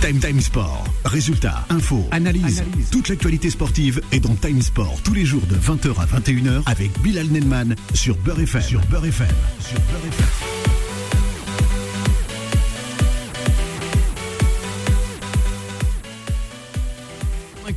Time Time Sport. Résultats, infos, analyse. Toute l'actualité sportive est dans Time Sport tous les jours de 20h à 21h avec Bilal Nelman sur Beurre FM. Sur Beurre FM. Sur Beurre FM.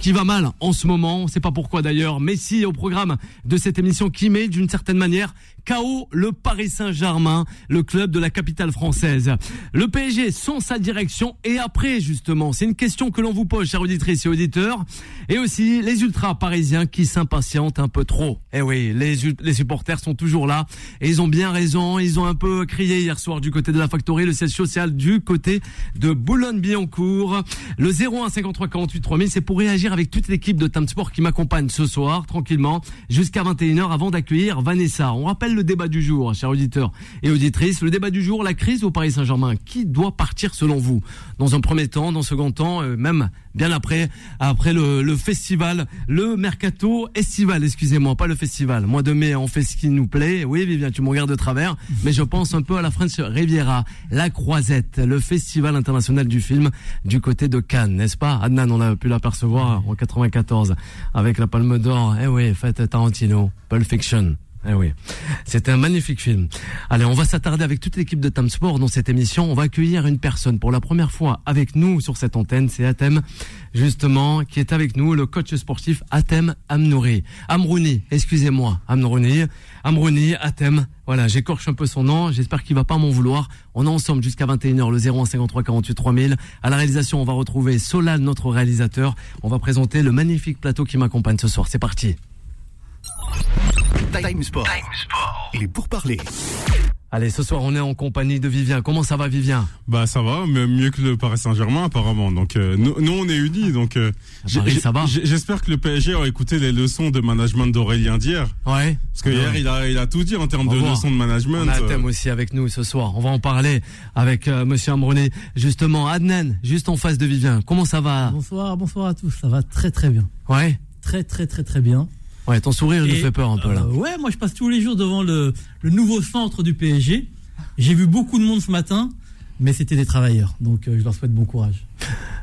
qui va mal en ce moment, on sait pas pourquoi d'ailleurs, Messi au programme de cette émission qui met d'une certaine manière KO le Paris Saint-Germain, le club de la capitale française. Le PSG sans sa direction et après justement, c'est une question que l'on vous pose, chers auditrices et auditeurs, et aussi les ultras parisiens qui s'impatientent un peu trop. Eh oui, les, les supporters sont toujours là et ils ont bien raison, ils ont un peu crié hier soir du côté de la Factory, le siège social du côté de Boulogne-Billancourt. Le 01 53 48 3000, c'est pour réagir avec toute l'équipe de Time Sport qui m'accompagne ce soir, tranquillement, jusqu'à 21h avant d'accueillir Vanessa. On rappelle le débat du jour, chers auditeurs et auditrices. Le débat du jour, la crise au Paris Saint-Germain. Qui doit partir selon vous? Dans un premier temps, dans un second temps, euh, même bien après, après le, festival, le mercato estival, excusez-moi, pas le festival. Mois de mai, on fait ce qui nous plaît. Oui, Vivien, tu me regardes de travers, mais je pense un peu à la French Riviera, la Croisette, le festival international du film du côté de Cannes, n'est-ce pas? Adnan, on a pu l'apercevoir en 94 avec la Palme d'Or. Eh oui, fête Tarantino, Pulp Fiction. Eh oui, c'était un magnifique film. Allez, on va s'attarder avec toute l'équipe de Tam Sport dans cette émission. On va accueillir une personne pour la première fois avec nous sur cette antenne. C'est Atem, justement, qui est avec nous, le coach sportif Atem Amnouri. Amrouni, excusez-moi, Amrouni. Amrouni, Atem. Voilà, j'écorche un peu son nom. J'espère qu'il va pas m'en vouloir. On est ensemble jusqu'à 21h, le 0153 48 3000. À la réalisation, on va retrouver Solal, notre réalisateur. On va présenter le magnifique plateau qui m'accompagne ce soir. C'est parti. Time Sport. Il est pour parler. Allez, ce soir, on est en compagnie de Vivien. Comment ça va, Vivien? Bah, ça va, mais mieux que le Paris Saint-Germain, apparemment. Donc, euh, nous, on est unis. Donc, euh, ça va. J'espère que le PSG a écouté les leçons de management d'Aurélien d'hier. Ouais. Parce que hier, il a, il a tout dit en termes de leçons de management. On a un thème aussi avec nous ce soir. On va en parler avec euh, Monsieur Ambroné. Justement, Adnan, juste en face de Vivien. Comment ça va? Bonsoir, bonsoir à tous. Ça va très très bien. Ouais. Très très très très bien. Ouais, ton sourire nous fait peur un peu là. Euh, ouais, moi je passe tous les jours devant le, le nouveau centre du PSG. J'ai vu beaucoup de monde ce matin, mais c'était des travailleurs. Donc euh, je leur souhaite bon courage.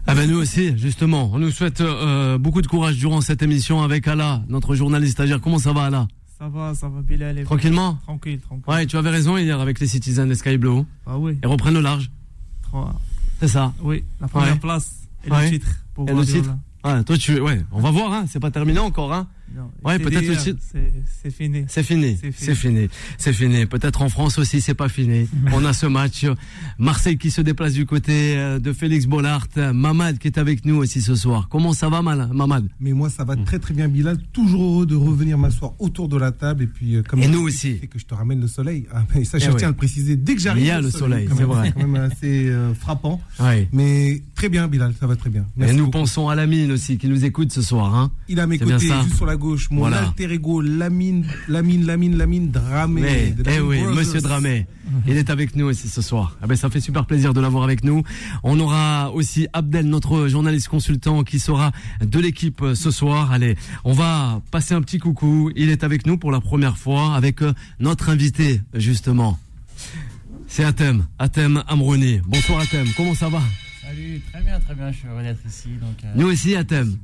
Ah ben nous aussi, justement. On nous souhaite euh, beaucoup de courage durant cette émission avec Ala, notre journaliste stagiaire. Comment ça va Ala? Ça va, ça va bien aller. Tranquillement? Tranquille, tranquille. Ouais, tu avais raison hier avec les Citizens de Sky Blue. Ah oui. Ils reprennent le large. C'est ça Oui, la première place et le titre. Pour et le titre Ouais, toi tu ouais, on va voir hein, c'est pas terminé encore hein. Ouais, peut-être aussi. C'est fini. C'est fini. C'est fini. C'est fini. Peut-être en France aussi, c'est pas fini. on a ce match. Marseille qui se déplace du côté euh, de Félix Bollard. Mamad qui est avec nous aussi ce soir. Comment ça va, Mamad? Mais moi, ça va très très bien, Bilal. Toujours heureux de revenir m'asseoir autour de la table. Et puis, euh, comme et nous aussi. que je te ramène le soleil. Ah, ça, je eh tiens à le préciser. Dès que j'arrive. Il y a le soleil, c'est vrai. C'est quand même assez euh, frappant. Mais très bien, Bilal. Ça va très bien. et nous pensons à Lamine aussi, qui nous écoute ce soir. Hein. Il a mes côtés, juste sur la gauche. Mon alter ego, Lamine, Lamine, Lamine, Lamine Dramé. eh oui, Monsieur Dramé. Il est avec nous aussi ce soir. Ah ben, ça fait super plaisir de l'avoir avec nous. On aura aussi Abdel, notre journaliste consultant, qui sera de l'équipe ce soir. Allez, on va passer un petit coucou. Il est avec nous pour la première fois avec euh, notre invité, justement. C'est Atem, Atem Amrouni. Bonsoir Atem, comment ça va? Salut, très bien, très bien, je suis heureux d'être ici. Donc, euh, Nous aussi Atem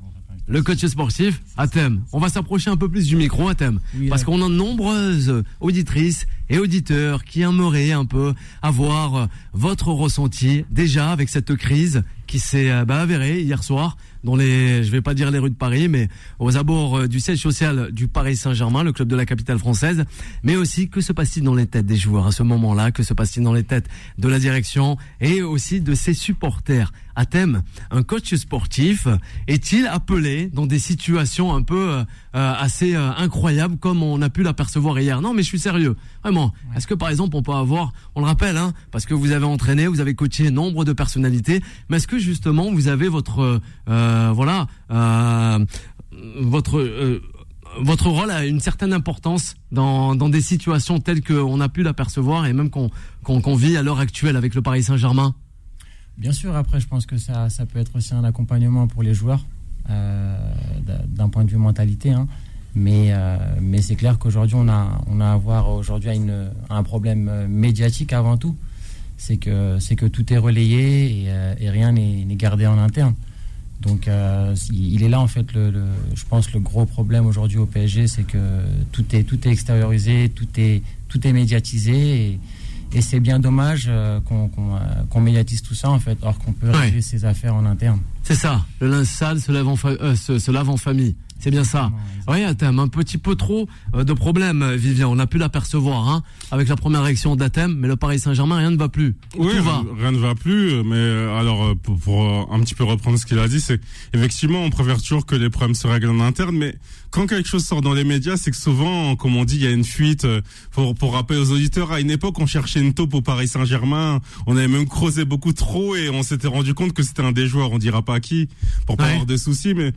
le coach sportif, Athème. On va s'approcher un peu plus du micro, Athème. parce qu'on a de nombreuses auditrices et auditeurs qui aimeraient un peu avoir votre ressenti déjà avec cette crise qui s'est euh, bah, avérée hier soir dans les, je vais pas dire les rues de Paris, mais aux abords euh, du siège social du Paris Saint-Germain, le club de la capitale française. Mais aussi, que se passe-t-il dans les têtes des joueurs à ce moment-là? Que se passe-t-il dans les têtes de la direction et aussi de ses supporters? À thème, un coach sportif est-il appelé dans des situations un peu euh, euh, assez incroyables comme on a pu l'apercevoir hier? Non, mais je suis sérieux, vraiment. Est-ce que par exemple on peut avoir, on le rappelle, hein, parce que vous avez entraîné, vous avez coaché nombre de personnalités, mais est-ce que justement vous avez votre euh, voilà, euh, votre euh, votre rôle a une certaine importance dans, dans des situations telles qu'on a pu l'apercevoir et même qu'on qu'on vit à l'heure actuelle avec le Paris Saint-Germain? Bien sûr, après, je pense que ça, ça peut être aussi un accompagnement pour les joueurs d'un point de vue mentalité. Hein. Mais, mais c'est clair qu'aujourd'hui, on a, on a à voir aujourd'hui une, un problème médiatique avant tout. c'est que c'est que tout est relayé et, euh, rien n'est gardé en interne. Donc euh, il est là en fait je pense le gros problème aujourd'hui au PSG c'est que tout est tout est extériorisé, tout est tout est médiatisé et c'est bien dommage euh, qu'on euh, qu'on médiatise tout ça en fait alors qu'on peut Ouais. régler ses affaires en interne. C'est ça. Le linge sale se lave en, fa- euh, se, se lave en famille. C'est bien ça. Oui, Athème, un petit peu trop euh, de problèmes, euh, Vivien. On a pu l'apercevoir hein, avec la première réaction d'Athème, mais le Paris Saint-Germain, rien ne va plus. Oui, Tout va. rien, ne va plus. Mais euh, alors, pour, pour, un petit peu reprendre ce qu'il a dit, c'est effectivement, on préfère toujours que les problèmes se règlent en interne. Mais quand quelque chose sort dans les médias, c'est que souvent, comme on dit, il y a une fuite. Pour, pour rappeler aux auditeurs, à une époque, on cherchait une taupe au Paris Saint-Germain. On avait même creusé beaucoup trop et on s'était rendu compte que c'était un des joueurs. On dira pas qui, pour pas Ouais. avoir de soucis, mais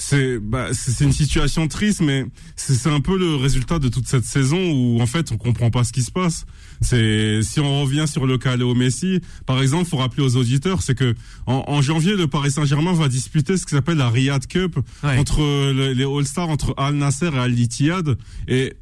c'est bah, c'est une situation triste, mais c'est c'est un peu le résultat de toute cette saison où en fait on comprend pas ce qui se passe. C'est si on revient sur le cas Léo Messi, par exemple, faut rappeler aux auditeurs, c'est que en, en janvier le Paris Saint-Germain va disputer ce qui s'appelle la Riyad Cup Ouais. entre le- les All-Stars entre Al Nasser et Al Ittihad. Et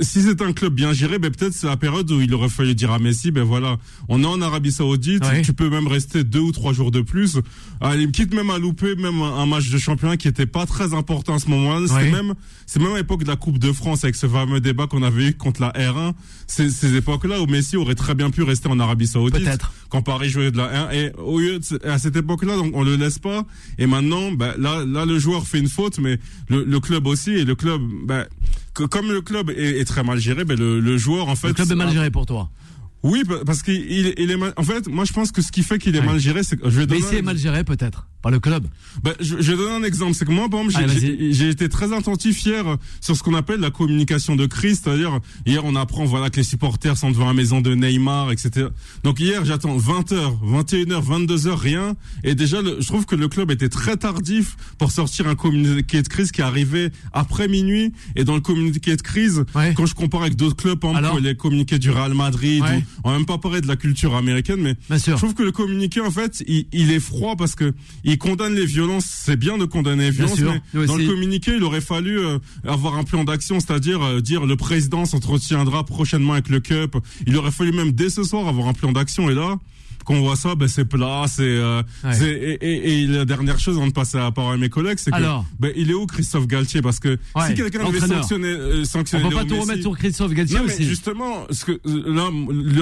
si c'est un club bien géré, ben peut-être c'est la période où il aurait fallu dire à Messi, ben voilà, on est en Arabie Saoudite, Ouais. tu peux même rester deux ou trois jours de plus. Allez, quitte même à louper même un match de championnat qui était pas très important à ce moment-là. Ouais. même, c'est même à l'époque de la Coupe de France avec ce fameux débat qu'on avait eu contre la R1. C'est ces époques-là où Messi aurait très bien pu rester en Arabie Saoudite. Peut-être. Quand Paris jouait de la 1 et au lieu de, ce- à cette époque-là, donc on le laisse pas. Et maintenant, bah, là, là, le joueur fait une faute, mais le, le club aussi et le club, bah, que, comme le club est, est très mal géré, ben le, le joueur en fait. Le club est mal géré pour toi. Oui, pa- parce qu'il il, est mal. En fait, moi je pense que ce qui fait qu'il est Ouais. mal géré, c'est que je vais. Messi un- est mal géré peut-être, par le club. bah, je, je vais donner un exemple. C'est que moi, par exemple, j'ai- été très attentif hier sur ce qu'on appelle la communication de crise. C'est-à-dire, hier, on apprend voilà que les supporters sont devant la maison de Neymar, etc. Donc hier, j'attends 20h, 21h, 22h, rien. Et déjà, le- je trouve que le club était très tardif pour sortir un communiqué de crise qui arrivait après minuit. Et dans le communiqué de crise, Ouais. quand je compare avec d'autres clubs, par exemple, Alors les communiqués du Real Madrid, Ouais. on va même pas parler de la culture américaine, mais je trouve que le communiqué, en fait, il, il est froid parce que il condamne les violences. C'est bien de condamner les violences, mais nous dans aussi. le communiqué, il aurait fallu euh, avoir un plan d'action, c'est-à-dire euh, dire le président s'entretiendra prochainement avec le Cup. Il aurait fallu même dès ce soir avoir un plan d'action. Et là, quand on voit ça, ben c'est plat, c'est. euh, Ouais. et, et, et la dernière chose, avant de passer la parole à mes collègues, c'est que Alors ben, il est où Christophe Galtier? Parce que Ouais, si quelqu'un devait l'entraîneur. sanctionner, euh, On peut pas tout Messi- remettre sur Christophe Galtier non, mais aussi. justement, ce que, euh, là,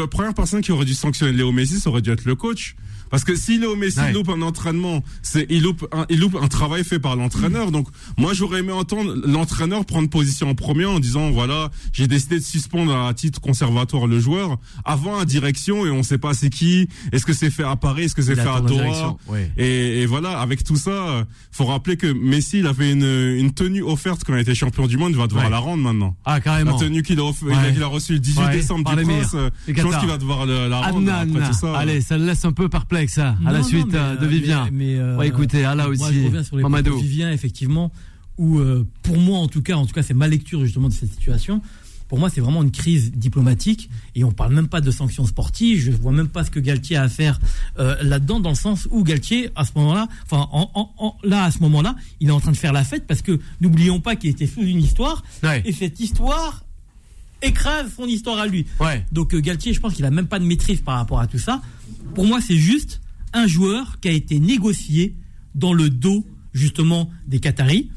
la première personne qui aurait dû sanctionner Léo Messi, ça aurait dû être le coach. Parce que si Léo Messi Ouais. loupe un entraînement, c'est il loupe un, il loupe un travail fait par l'entraîneur. Donc moi j'aurais aimé entendre l'entraîneur prendre position en premier en disant voilà j'ai décidé de suspendre à titre conservatoire le joueur avant la direction et on sait pas c'est qui. Est-ce que c'est fait à Paris, est-ce que c'est Il fait à la Doha? ouais. et, et voilà avec tout ça, faut rappeler que Messi il avait une, une tenue offerte quand il était champion du monde, il va devoir Ouais. la rendre maintenant. Ah, La carrément. tenue qu'il a, il a- reçue le 18 Ouais, décembre par du. Prince, euh, je pense qu'il va devoir le- la rendre Adnan, après tout ça. allez, ça le laisse un peu perplexe hein, à la non, suite mais, euh, de euh, Vivien. Mais, mais, euh, Ouais, écoutez, ah, là moi, aussi, je reviens sur les propos Mamadou. de Vivien, effectivement, où pour moi, en tout cas, en tout cas, c'est ma lecture justement de cette situation. Pour moi, c'est vraiment une crise diplomatique et on parle même pas de sanctions sportives. Je vois même pas ce que Galtier a à faire euh, là-dedans, dans le sens où Galtier, à ce moment-là, enfin, en, en- en- là, à ce moment-là, il est en train de faire la fête parce que n'oublions pas qu'il était sous une histoire Ouais. et cette histoire écrase son histoire à lui. Ouais. Donc euh, Galtier, je pense qu'il a même pas de maîtrise par rapport à tout ça. Pour moi, c'est juste un joueur qui a été négocié dans le dos justement des Qataris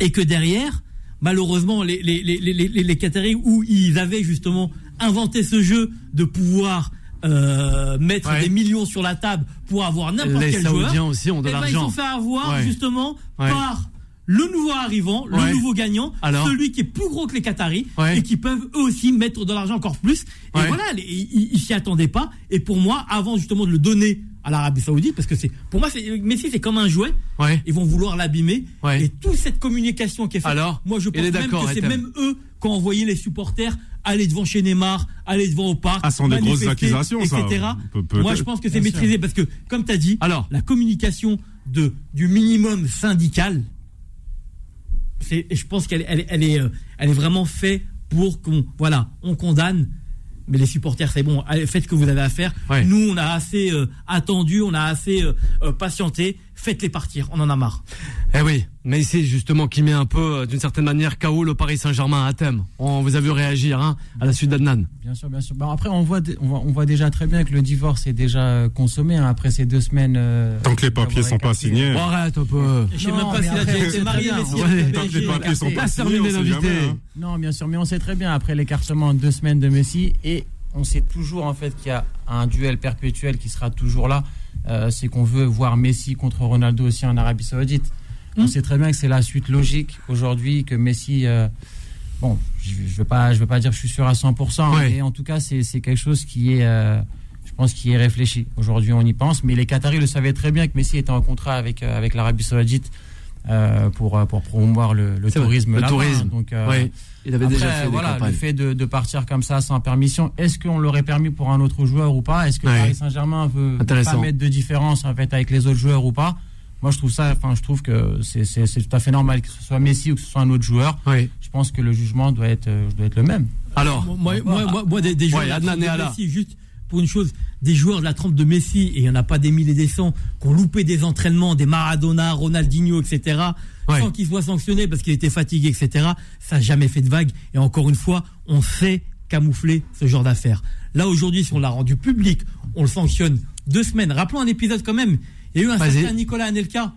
et que derrière, malheureusement, les, les, les, les, les- les Qataris où ils avaient justement inventé ce jeu de pouvoir euh, mettre Ouais. des millions sur la table pour avoir n'importe quel joueur. Aussi ont de Eh ben, ils sont fait avoir Ouais. justement Ouais. par le nouveau arrivant, Ouais. le nouveau gagnant, Alors celui qui est plus gros que les Qataris Ouais. et qui peuvent eux aussi mettre de l'argent encore plus. Et Ouais. voilà, ils s'y attendaient pas. Et pour moi, avant justement de le donner à l'Arabie Saoudite, parce que c'est, pour moi, c'est, Messi c'est comme un jouet. Ouais. Ils vont vouloir l'abîmer. Ouais. Et toute cette communication qui est faite, Alors, moi je pense est même d'accord, que c'est même eux qui ont envoyé les supporters aller devant chez Neymar, aller devant au parc, Ah, sont des grosses accusations, ça. etc. Peut-être. Moi je pense que c'est maîtrisé parce que, comme tu as dit, Alors. la communication de, du minimum syndical, c'est, je pense qu'elle elle, elle est, euh, elle est vraiment faite pour qu'on, voilà, on condamne. Mais les supporters, c'est bon, faites ce que vous avez à faire. Ouais. Nous, on a assez euh, attendu, on a assez euh, patienté. Faites-les partir, on en a marre. Eh oui, mais c'est justement qui met un peu, euh, d'une certaine manière, KO le Paris Saint-Germain à thème. On vous a vu réagir hein, à la suite d'Adnan. Bien sûr, bien sûr. Bah, après, on voit, on voit, on voit déjà très bien que le divorce est déjà euh, consommé hein, après ces deux semaines. euh, Tant que les papiers sont pas signés. Bon, arrête un peu. Je sais Non, même pas s'il a déjà été marié, Tant que les papiers sont pas signés, l'invité. hein. Non, bien sûr, mais on sait très bien après l'écartement de deux semaines de Messi et on sait toujours en fait qu'il y a un duel perpétuel qui sera toujours là. Euh, c'est qu'on veut voir Messi contre Ronaldo aussi en Arabie Saoudite. On sait très bien que c'est la suite logique aujourd'hui que Messi. euh, bon, je ne veux pas, je veux pas dire que je suis sûr à 100%, Ouais. mais en tout cas c'est quelque chose qui est, euh, je pense, qui est réfléchi. Aujourd'hui, on y pense, mais les Qataris le savaient très bien que Messi était en contrat avec avec l'Arabie Saoudite. Euh, pour, euh, pour promouvoir le, le C'est vrai, tourisme le tourisme. Donc, euh, oui, il avait après, déjà fait voilà, le fait de, de partir comme ça sans permission, est-ce qu'on l'aurait permis pour un autre joueur ou pas? Est-ce que Ouais. Paris Saint-Germain veut pas mettre de différence en fait avec les autres joueurs ou pas? Moi, je trouve ça, enfin, je trouve que c'est tout à fait normal que ce soit Messi ou que ce soit un autre joueur. Oui. Je pense que le jugement doit être, doit être le même. Alors, Moi, moi, moi, moi, des, des joueurs Ouais, Adnan. Messi, juste pour une chose, des joueurs de la trempe de Messi, et il n'y en a pas des mille et des cents, qui ont loupé des entraînements, des Maradona, Ronaldinho, etc., Ouais. sans qu'ils soient sanctionnés parce qu'ils étaient fatigués, etc., ça n'a jamais fait de vague. Et encore une fois, on sait camoufler ce genre d'affaires. Là, aujourd'hui, si on l'a rendu public, on le sanctionne deux semaines. Rappelons un épisode quand même. Il y a eu un certain Nicolas Anelka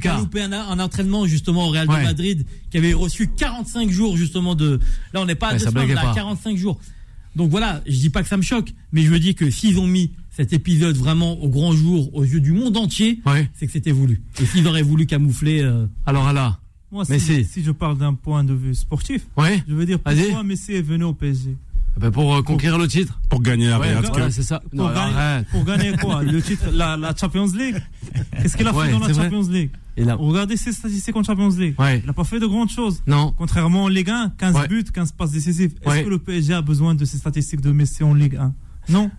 qui a loupé un, un entraînement justement au Real Ouais. de Madrid, qui avait reçu 45 jours justement de. Là, on n'est pas à Ouais, deux semaines, blaguait on est à pas. 45 jours. Donc voilà, je dis pas que ça me choque, mais je me dis que s'ils ont mis cet épisode vraiment au grand jour, aux yeux du monde entier, Ouais. c'est que c'était voulu. Et s'ils auraient voulu camoufler. euh, Alors là, Moi, Mais si, je parle d'un point de vue sportif, ouais. je veux dire pourquoi Messi est venu au PSG Ben, pour euh, conquérir le titre. Pour gagner la Ouais, Real c'est ça. pour, Non, gagner, arrête. pour gagner quoi Le titre, la, la Champions League? Qu'est-ce qu'il a Ouais, fait dans la vrai. Champions League? Là, Regardez ses statistiques en Champions League. ouais. Il n'a pas fait de grandes choses. Non. Contrairement en Ligue 1, 15 Ouais. buts, 15 passes décisives. Est-ce Ouais. que le PSG a besoin de ces statistiques de Messi en Ligue 1 Non.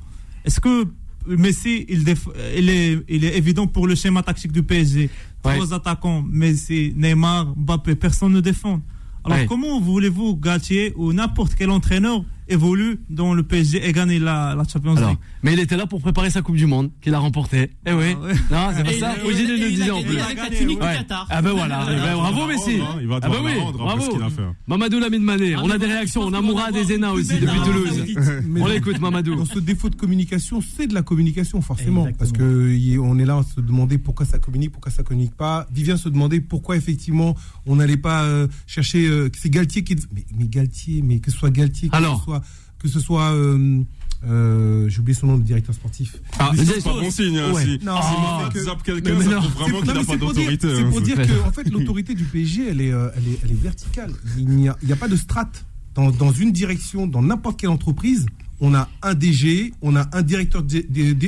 Est-ce que Messi, il, déf- il, est, il est évident pour le schéma tactique du PSG Ouais. Trois attaquants, Messi, Neymar, Mbappé, personne ne défend. Alors Ouais. comment voulez-vous, Galtier ou n'importe quel entraîneur, évolue dans le PSG et gagne la, la Champions Alors, League mais il était là pour préparer sa Coupe du Monde, qu'il a remportée. Eh oui. Ah ouais. Non, c'est pas et ça. il- Ogilvy et le il a disait en gagné plus. avec la Ouais. tunique du Ouais. Qatar. Ah ben voilà. Ben, bravo Messi. Il va Ah ben oui. Bravo. qu'il a fait. Mamadou Lamine Mané. Ah, On a des réactions. On a Mourad et Zena aussi depuis Toulouse. On l'écoute, Mamadou. Dans ce défaut de communication, c'est de la communication forcément. Parce que on est là à se demander pourquoi ça communique, pourquoi ça communique pas. Vivien se demandait pourquoi effectivement on n'allait pas euh, chercher. euh, c'est Galtier qui. Mais, Galtier, mais que ce soit Galtier, que ce soit, que ce soit euh, euh, j'ai oublié son nom, le directeur sportif. Ah, c'est pas bon signe, hein, Ouais. si. Non, on que- zappe quelqu'un, ça prouve vraiment qu'il n'a pas c'est pour dire- d'autorité. C'est hein. pour dire que en fait l'autorité du PSG elle est, euh, elle est, elle est verticale. Il n'y a, pas de strate dans, dans une direction, dans n'importe quelle entreprise. On a un DG, on a un directeur,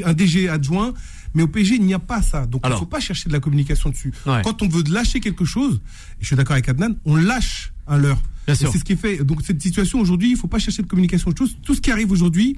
un DG adjoint, mais au PSG il n'y a pas ça. Donc il ne faut pas chercher de la communication dessus. Ouais. Quand on veut lâcher quelque chose, et je suis d'accord avec Adnan, on lâche un leurre. C'est ce qui est fait. Donc cette situation aujourd'hui, il ne faut pas chercher de communication. Tout, tout ce qui arrive aujourd'hui,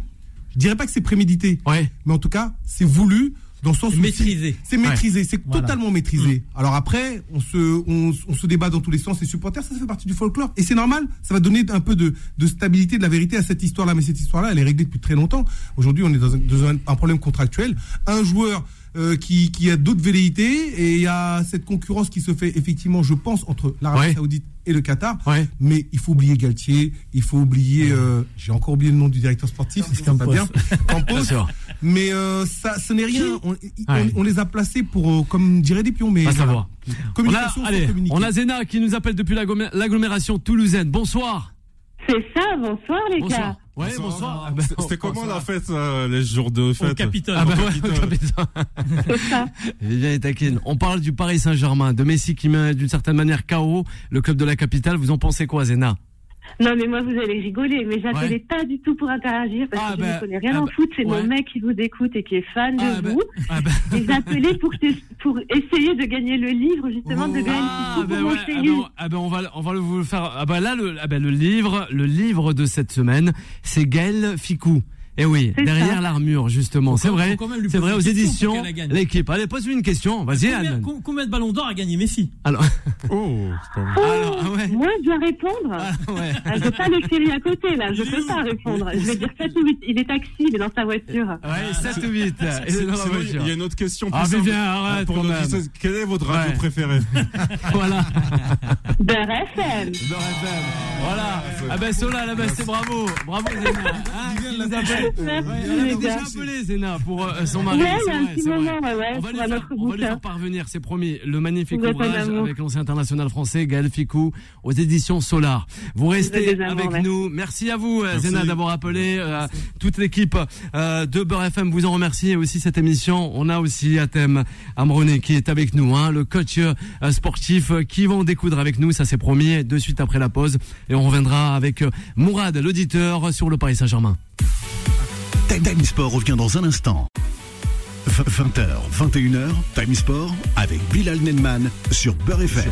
je dirais pas que c'est prémédité, Ouais. mais en tout cas c'est voulu dans le sens Maîtrisé. c'est maîtrisé, c'est Voilà. totalement maîtrisé. Alors après, on se, on, on se débat dans tous les sens. Les supporters, ça fait partie du folklore. Et c'est normal, ça va donner un peu de, de stabilité, de la vérité à cette histoire-là. Mais cette histoire-là, elle est réglée depuis très longtemps. Aujourd'hui, on est dans un, dans un- un problème contractuel. Un joueur euh, qui, qui a d'autres velléités et il y a cette concurrence qui se fait effectivement, je pense, entre l'Arabie Ouais. Saoudite et le Qatar. Ouais. Mais il faut oublier Galtier, il faut oublier, euh, j'ai encore oublié le nom du directeur sportif, c'est pas bien. Campos. Bien sûr. Mais euh, ça, ce n'est rien. On, on- Ouais. on les a placés pour, euh, comme dirait des pions, mais Pas voilà. savoir. On a, communication, allez, on a Zena qui nous appelle depuis l'agglomé- l'agglomération toulousaine. Bonsoir. C'est ça, bonsoir les Bonsoir. gars. Ouais, Bonsoir. bonsoir. Ah ben, C'était comment la fête, euh, les jours de fête Capitole. Ah bah Au ouais, Capitole. ça. Vivien est taquine. On parle du Paris Saint-Germain, de Messi qui met d'une certaine manière KO le club de la capitale. Vous en pensez quoi, Zena? Non, mais moi, vous allez rigoler, mais j'appelais Ouais. pas du tout pour interagir parce Ah que je ben, ne connais rien ah en ben, foot. C'est ouais. mon mec qui vous écoute et qui est fan de Ah ben, vous. ben, Et j'appelais pour, pour essayer de gagner le livre, justement, de gagner ah, ben ouais, mon ah ben, ah ben, on va, on va le vous le faire. Ah ben là, le, ah ben le livre, le livre de cette semaine, c'est Gaël Ficou. Et oui, C'est derrière l'armure, justement. C'est vrai, c'est vrai, aux éditions, l'équipe. Allez, pose une question. Vas-y, Combien, Anne. com- combien de ballons d'or a gagné Messi Alors, Oh, c'est pas vrai. alors, ah ouais. Moi, je dois répondre. Ah ouais. Ah, J'ai pas le chéri à côté, là. Je peux pas répondre. Je vais dire 7 ou 8. Il est taxi, il est dans sa voiture. Ouais, 7 ou 8. C'est- c'est- sinon, Il y a une autre question plus Ah, simple. Vivien, arrête Pour Quelle est votre radio Ouais. préférée Voilà. Beurre FM. Beurre FM. Voilà. Ah ben Sola, là, ben, c'est bravo. Bravo Zéna. Merci, elle les a déjà appelé Zéna pour euh, son mari. Ouais, il y c'est a un vrai, petit c'est vrai. moment, ouais, ouais, On va, lui faire, on va lui faire parvenir, c'est promis, le magnifique Vous ouvrage avec l'ancien international français Gaël Ficou aux éditions Solar. Vous restez Vous amours, avec merci. nous. Merci à vous, euh, Merci. Zéna, d'avoir appelé. euh, toute l'équipe euh, de Beurre FM vous en remercie. Et aussi cette émission, on a aussi Atem Amroné qui est avec nous, hein, le coach euh, sportif qui va en découdre avec nous, ça c'est promis, de suite après la pause. Et on reviendra avec Mourad, l'auditeur, sur le Paris Saint-Germain. Time Sport revient dans un instant. 20h, 21h, Time Sport avec Bilal Nenman sur Beurre FM.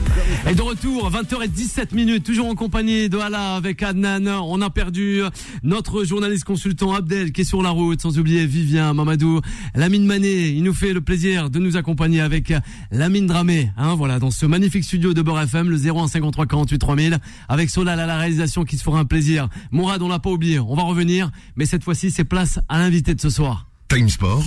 Et de retour, 20h17 minutes, toujours en compagnie de Hala avec Adnan. On a perdu notre journaliste consultant Abdel qui est sur la route, sans oublier Vivien, Mamadou, Lamine Mané. Il nous fait le plaisir de nous accompagner avec Lamine Dramé, hein, voilà, dans ce magnifique studio de Beurre FM, le 0153 48 3000, avec Solal à la réalisation qui se fera un plaisir. Mourad, on l'a pas oublié, on va revenir, mais cette fois-ci, c'est place à l'invité de ce soir. Time Sport.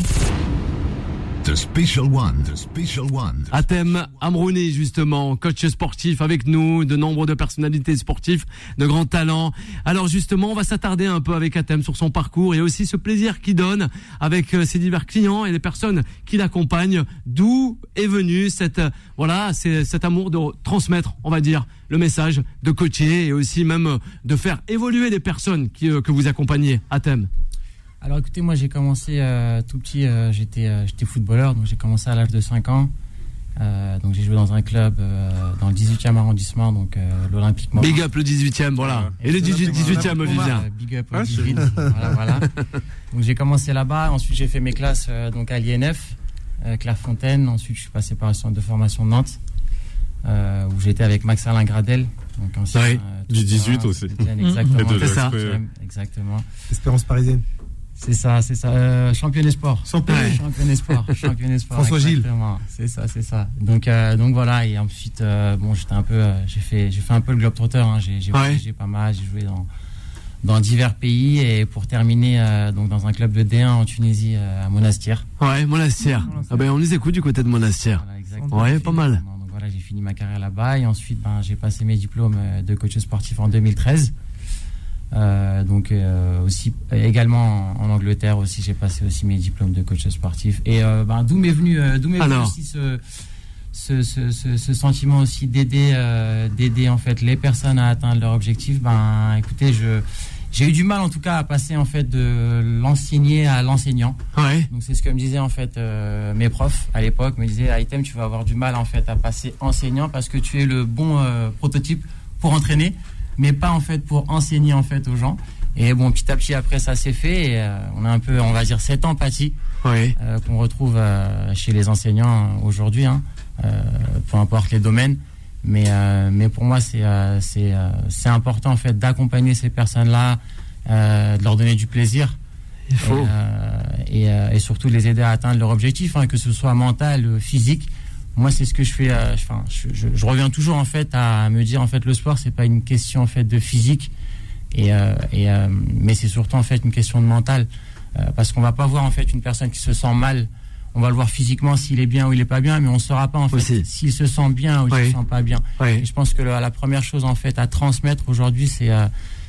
The Special One. The Special One. Atem Amrouni, justement, coach sportif avec nous, de nombre de personnalités sportives, de grands talents. Alors justement, on va s'attarder un peu avec Atem sur son parcours et aussi ce plaisir qu'il donne avec euh, ses divers clients et les personnes qui l'accompagnent. D'où est venu cette, voilà, cet amour de transmettre, on va dire, le message, de coacher et aussi même de faire évoluer les personnes euh, que vous accompagnez. Atem? Alors écoutez, moi j'ai commencé euh, tout petit, euh, j'étais euh, j'étais footballeur, donc j'ai commencé à l'âge de 5 ans. Euh, donc j'ai joué dans un club euh, dans le 18e arrondissement, donc euh, l'Olympique. Big up le 18e, voilà. Et le 18, 18e, Vivien. Big up Ah, 18. voilà, voilà. Donc j'ai commencé là-bas, ensuite j'ai fait mes classes euh, donc à l'INF, euh, Clairefontaine, ensuite je suis passé par le centre de formation de Nantes, euh, où j'étais avec Max Alain Gradel, donc ancien, Oui, euh, du tout 18 terrain, aussi. Exactement. C'est ça. Exactement. Espérance parisienne. C'est ça, c'est ça. Euh, champion espoir. Ouais. Champion espoir. Champion espoir. François Gilles. C'est ça, c'est ça. Donc, euh, donc voilà. Et ensuite, euh, bon, j'étais un peu, euh, j'ai fait, j'ai fait un peu le globetrotter. Hein. J'ai, j'ai Ouais. voyagé pas mal. J'ai joué dans, dans divers pays et pour terminer, donc dans un club de D1 en Tunisie, à Monastir. Ouais, Monastir. Ah ben, on les écoute du côté de Monastir. Voilà. Ouais, pas mal. Donc voilà, j'ai fini ma carrière là-bas et ensuite, ben, j'ai passé mes diplômes de coach sportif en 2013. Euh, donc euh, aussi euh, également en, en Angleterre aussi j'ai passé aussi mes diplômes de coach sportif. Et euh, ben, d'où m'est venu d'où m'est venu aussi ce ce, ce, ce, sentiment aussi d'aider d'aider en fait les personnes à atteindre leur objectif. Ben écoutez je j'ai eu du mal en tout cas à passer en fait de l'enseigner à l'enseignant. Ouais. donc c'est ce que me disaient en fait euh, mes profs à l'époque. Me disaient Item tu vas avoir du mal en fait à passer enseignant parce que tu es le bon euh, prototype pour entraîner mais pas en fait pour enseigner en fait aux gens et bon petit à petit après ça s'est fait et euh, on a un peu on va dire cette empathie euh, qu'on retrouve euh, chez les enseignants aujourd'hui hein, peu importe les domaines mais mais pour moi c'est c'est important en fait d'accompagner ces personnes là de leur donner du plaisir Il faut. et, et, et surtout les aider à atteindre leur objectif, hein, que ce soit mental, physique. Moi, c'est ce que je fais. euh, Enfin, je, je- je reviens toujours en fait à me dire en fait le sport, c'est pas une question en fait de physique, et, euh, et euh, mais c'est surtout en fait une question de mental, Euh, parce qu'on va pas voir en fait une personne qui se sent mal. On va le voir physiquement s'il est bien ou il est pas bien, mais on saura pas en fait Aussi. s'il se sent bien ou Oui. s'il se sent pas bien. Et je pense que la, la première chose en fait à transmettre aujourd'hui, c'est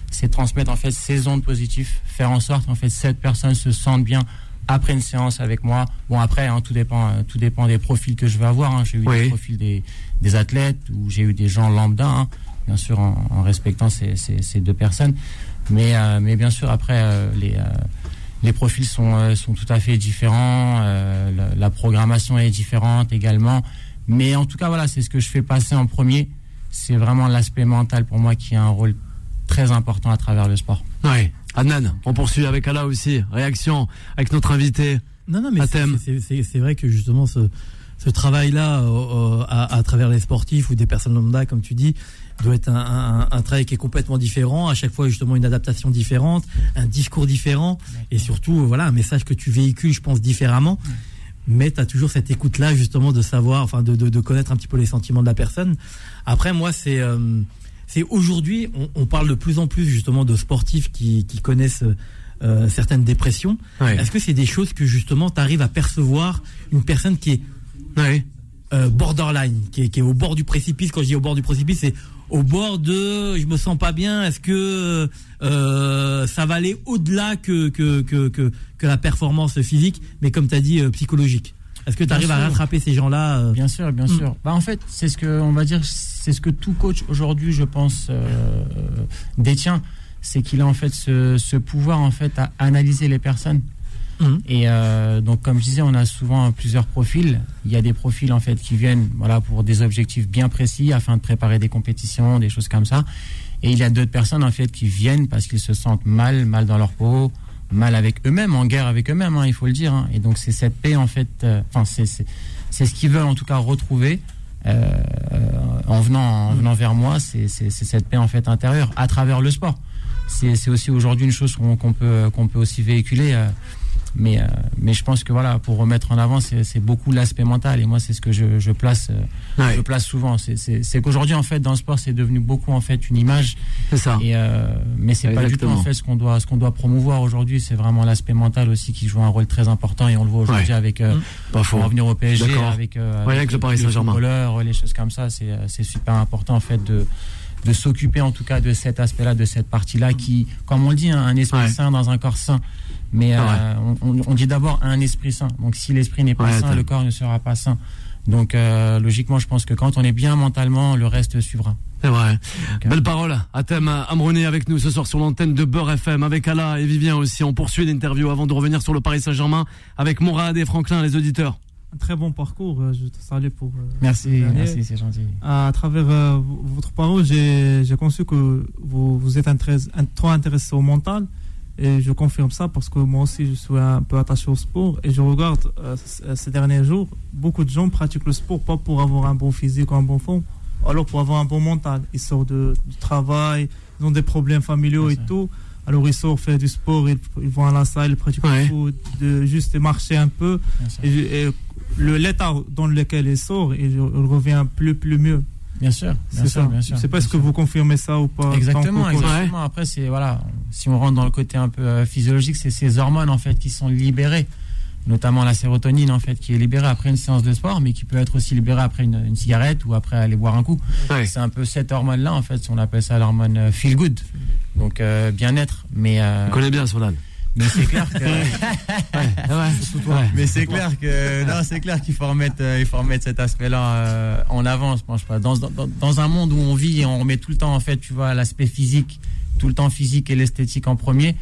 c'est transmettre en fait ces ondes positives, faire en sorte en fait cette personne se sente bien après une séance avec moi. Bon après, hein, tout dépend, euh, tout dépend des profils que je vais avoir. hein. J'ai eu Oui. des profils des, des athlètes ou j'ai eu des gens lambda, hein, bien sûr en, en respectant ces, ces, ces deux personnes. Mais euh, mais bien sûr après euh, les euh, les profils sont euh, sont tout à fait différents. euh, la, la programmation est différente également. Mais en tout cas voilà, c'est ce que je fais passer en premier. C'est vraiment l'aspect mental pour moi qui a un rôle très important à travers le sport. Ouais. Adnan, on poursuit avec Allah aussi. Réaction avec notre invité. Non, non, mais c'est vrai que justement ce, ce travail-là euh, euh, à, à travers les sportifs ou des personnes lambda, comme tu dis, doit être un, un- un travail qui est complètement différent. À chaque fois, justement, une adaptation différente, un discours différent, et surtout, euh, voilà, un message que tu véhicules, je pense, différemment. Mais tu as toujours cette écoute-là, justement, de savoir, enfin, de, de, de connaître un petit peu les sentiments de la personne. Après, moi, c'est euh, c'est aujourd'hui, on, on parle de plus en plus, justement, de sportifs qui, qui connaissent euh, certaines dépressions. Ouais. Est-ce que c'est des choses que justement tu arrives à percevoir une personne qui est Ouais. euh, borderline, qui est, qui est au bord du précipice? Quand je dis au bord du précipice, c'est au bord de je me sens pas bien. Est-ce que euh, ça va aller au-delà que que, que, que que la performance physique, mais comme tu as dit euh, psychologique? Est-ce que tu arrives à rattraper ces gens-là euh, Bien sûr, bien Mm. sûr. Bah, en fait, c'est ce que, on va dire, c'est ce que tout coach aujourd'hui, je pense, euh, détient. C'est qu'il a en fait ce, ce pouvoir en fait à analyser les personnes. Mhm. Et euh, donc, comme je disais, on a souvent plusieurs profils. Il y a des profils en fait qui viennent, voilà, pour des objectifs bien précis afin de préparer des compétitions, des choses comme ça. Et il y a d'autres personnes en fait qui viennent parce qu'ils se sentent mal, mal dans leur peau, mal avec eux-mêmes, en guerre avec eux-mêmes, hein, il faut le dire. hein. Et donc c'est cette paix en fait, euh, enfin c'est c'est ce qu'ils veulent en tout cas retrouver euh, en venant en venant vers moi. C'est cette paix en fait intérieure à travers le sport. C'est aussi aujourd'hui une chose qu'on qu'on peut qu'on peut aussi véhiculer. euh, mais, euh, mais je pense que voilà, pour remettre en avant, c'est beaucoup l'aspect mental. Et moi, c'est ce que je, je place, euh, Ouais. je place souvent. C'est- qu'aujourd'hui, en fait, dans le sport, c'est devenu beaucoup en fait une image. C'est ça. Et euh, mais c'est pas du tout en fait ce qu'on doit ce qu'on doit promouvoir aujourd'hui. C'est vraiment l'aspect mental aussi qui joue un rôle très important. Et on le voit aujourd'hui Ouais. avec euh, Mm. Pas faux. pour en venir au PSG, avec, euh, Ouais, avec le Paris Saint-Germain. les choses comme ça. C'est euh, c'est super important en fait de de s'occuper en tout cas de cet aspect-là, de cette partie-là qui, comme on le dit, hein, un esprit Ouais. sain dans un corps sain. Mais euh, on, on- dit d'abord un esprit sain. Donc si l'esprit n'est pas Ouais, sain, le corps ne sera pas sain. Donc euh, logiquement, je pense que quand on est bien mentalement, le reste suivra. C'est vrai. Euh, Belle parole. À thème Amroné avec nous ce soir sur l'antenne de Beurre FM avec Ala et Vivien aussi. On poursuit l'interview avant de revenir sur le Paris Saint-Germain avec Mourad et Franklin, les auditeurs. Très bon parcours. euh, Je te salue pour. euh, Merci, merci, c'est gentil. À travers euh, votre parole, j'ai conçu que vous, vous êtes trop intéressé au mental. Et je confirme ça parce que moi aussi, je suis un peu attaché au sport. Et je regarde euh, ces derniers jours, beaucoup de gens pratiquent le sport pas pour avoir un bon physique ou un bon fond, alors pour avoir un bon mental. Ils sortent de, du travail, ils ont des problèmes familiaux et tout. Alors ils sortent faire du sport, ils, ils vont à la salle, ils pratiquent Ouais. le foot, de juste marcher un peu. Et, et l'état dans lequel il sort, il, il revient plus, plus mieux. bien sûr, bien C'est sûr, ça. bien sûr. Je sais pas que vous confirmez ça ou pas. Exactement, exactement. Après, c'est voilà, si on rentre dans le côté un peu euh, physiologique, c'est ces hormones en fait qui sont libérées, notamment la sérotonine en fait qui est libérée après une séance de sport, mais qui peut être aussi libérée après une, une cigarette ou après aller boire un coup. Ouais. C'est un peu cette hormone-là en fait, on appelle ça l'hormone euh, feel good, donc euh, bien-être. Mais euh, On connaît bien Solal. mais c'est clair que Ouais. mais c'est clair que non, c'est clair qu'il faut remettre, euh, il faut remettre cet aspect-là euh, en avant. Je pense pas. Dans, dans, dans un monde où on vit et on remet tout le temps en fait, tu vois, l'aspect physique, tout le temps physique et l'esthétique en premier.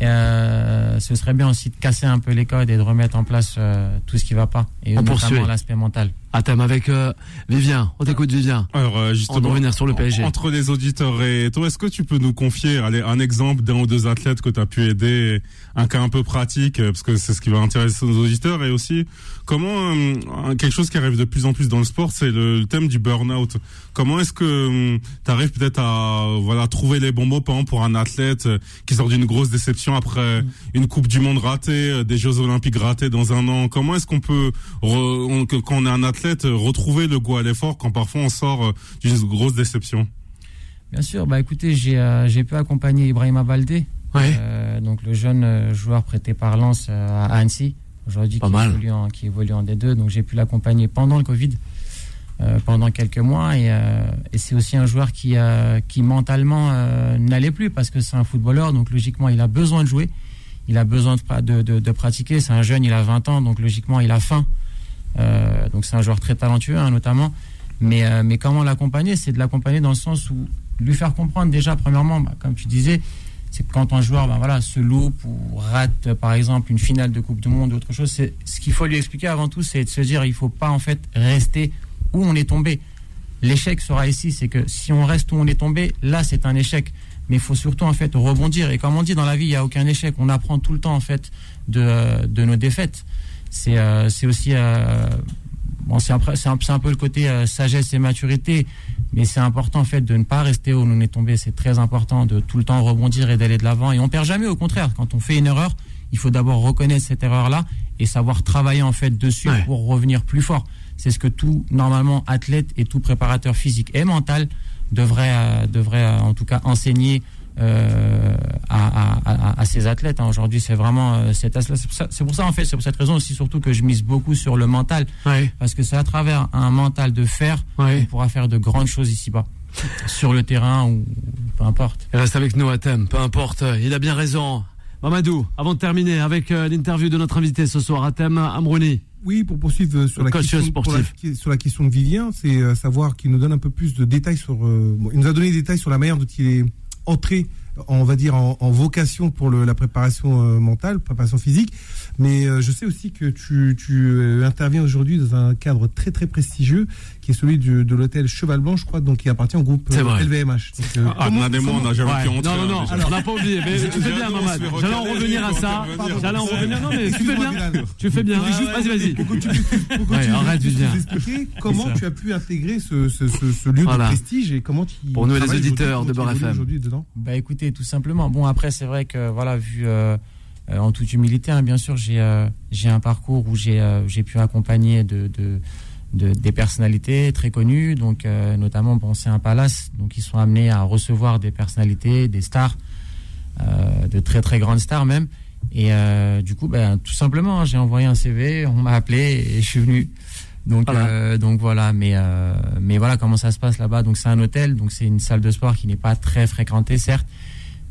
euh, ce serait bien aussi de casser un peu les codes et de remettre en place euh, tout ce qui va pas et On notamment l'aspect mental. À thème avec euh, Vivien. On t'écoute Vivien. Alors euh, On justement, revenir sur le PSG. entre les auditeurs et toi, est-ce que tu peux nous confier allez, un exemple d'un ou deux athlètes que tu as pu aider, un cas un peu pratique, euh, parce que c'est ce qui va intéresser nos auditeurs, et aussi comment euh, quelque chose qui arrive de plus en plus dans le sport, c'est le, le thème du burn-out. Comment est-ce que tu arrives peut-être à euh, voilà trouver les bons mots, par exemple, pour un athlète euh, qui sort d'une grosse déception après une Coupe du Monde ratée, euh, des Jeux Olympiques ratés dans un an? Comment est-ce qu'on peut, re- on- que- quand on est un athlète, euh, retrouver le goût à l'effort quand parfois on sort euh, d'une grosse déception Bien sûr. Bah écoutez, j'ai euh, j'ai pu accompagner Ibrahima Baldé, Ouais. Euh, donc le jeune joueur prêté par Lens à Annecy, aujourd'hui qui mal. évolue, en, qui évolue en D2. Donc j'ai pu l'accompagner pendant le Covid, euh, pendant quelques mois. Et, euh, et c'est aussi un joueur qui, euh, qui mentalement euh, n'allait plus parce que c'est un footballeur, donc logiquement il a besoin de jouer, il a besoin de, de, de, de pratiquer. C'est un jeune, il a 20 ans, donc logiquement il a faim. Euh, donc c'est un joueur très talentueux hein, notamment. Mais, euh, mais comment l'accompagner? C'est de l'accompagner dans le sens où lui faire comprendre déjà, premièrement, bah, comme tu disais, c'est que quand un joueur ben voilà, se loupe ou rate, par exemple, une finale de Coupe du Monde ou autre chose, c'est, ce qu'il faut lui expliquer avant tout, c'est de se dire il faut pas en fait rester où on est tombé. L'échec sera ici, c'est que si on reste où on est tombé, là c'est un échec. Mais il faut surtout en fait rebondir. Et comme on dit dans la vie, il n'y a aucun échec. On apprend tout le temps en fait de, de nos défaites. C'est euh, c'est aussi euh, bon, c'est un, c'est un peu le côté euh, sagesse et maturité, mais c'est important en fait de ne pas rester où on est tombé. C'est très important de tout le temps rebondir et d'aller de l'avant. Et on perd jamais. Au contraire, quand on fait une erreur, il faut d'abord reconnaître cette erreur-là et savoir travailler en fait dessus Ouais. pour revenir plus fort. C'est ce que tout normalement athlète et tout préparateur physique et mental devrait euh, devrait euh, en tout cas enseigner euh, à, à, à, à ses athlètes. hein. Aujourd'hui, c'est vraiment euh, cet aspect- c'est pour ça- c'est pour ça en fait, c'est pour cette raison aussi surtout que je mise beaucoup sur le mental Ouais, parce que c'est à travers un mental de fer ouais. on pourra faire de grandes choses ici-bas, sur le terrain ou peu importe. Il reste avec nous thème, peu importe, il a bien raison. Mamadou, avant de terminer avec euh, l'interview de notre invité ce soir, thème Amrouni. Oui, pour poursuivre euh, sur Le la, question, pour la- sur la question de Vivien, c'est euh, savoir qu'il nous donne un peu plus de détails sur. euh, bon, il nous a donné des détails sur la manière dont il est entré, on va dire, en, vocation pour la préparation euh, mentale, préparation physique. Mais euh, je sais aussi que tu, tu euh, interviens aujourd'hui dans un cadre très très prestigieux, qui est celui du- de l'hôtel Cheval Blanc, je crois, donc qui appartient au groupe C'est euh. LVMH. Donc, euh, Ah, comment- Adnan et moi, on n'a jamais Ouais. pu entrer. Non, non, non, hein, déjà. on n'a pas oublié, mais tu fais bien, on Mamad. J'allais en revenir à on ça. J'allais en revenir. Non, mais tu fais bien. Tu fais bien. Vas-y, vas-y. Pour que tu nous expliquer comment tu as pu intégrer ce, lieu de prestige et comment tu Pour nous, les auditeurs de Beurre FM. aujourd'hui dedans Bah écoutez, tout simplement. Bon après c'est vrai que voilà vu euh, euh, en toute humilité, hein, bien sûr j'ai euh, un parcours où j'ai euh, pu accompagner de, de, de- des personnalités très connues, donc euh, notamment bon c'est un palace, donc ils sont amenés à recevoir des personnalités, des stars, euh, de très très grandes stars même. Et euh, du coup, ben, tout simplement, hein, j'ai envoyé un CV, on m'a appelé et je suis venu. Donc Voilà. donc voilà, mais mais voilà comment ça se passe là-bas. Donc c'est un hôtel, donc c'est une salle de sport qui n'est pas très fréquentée certes,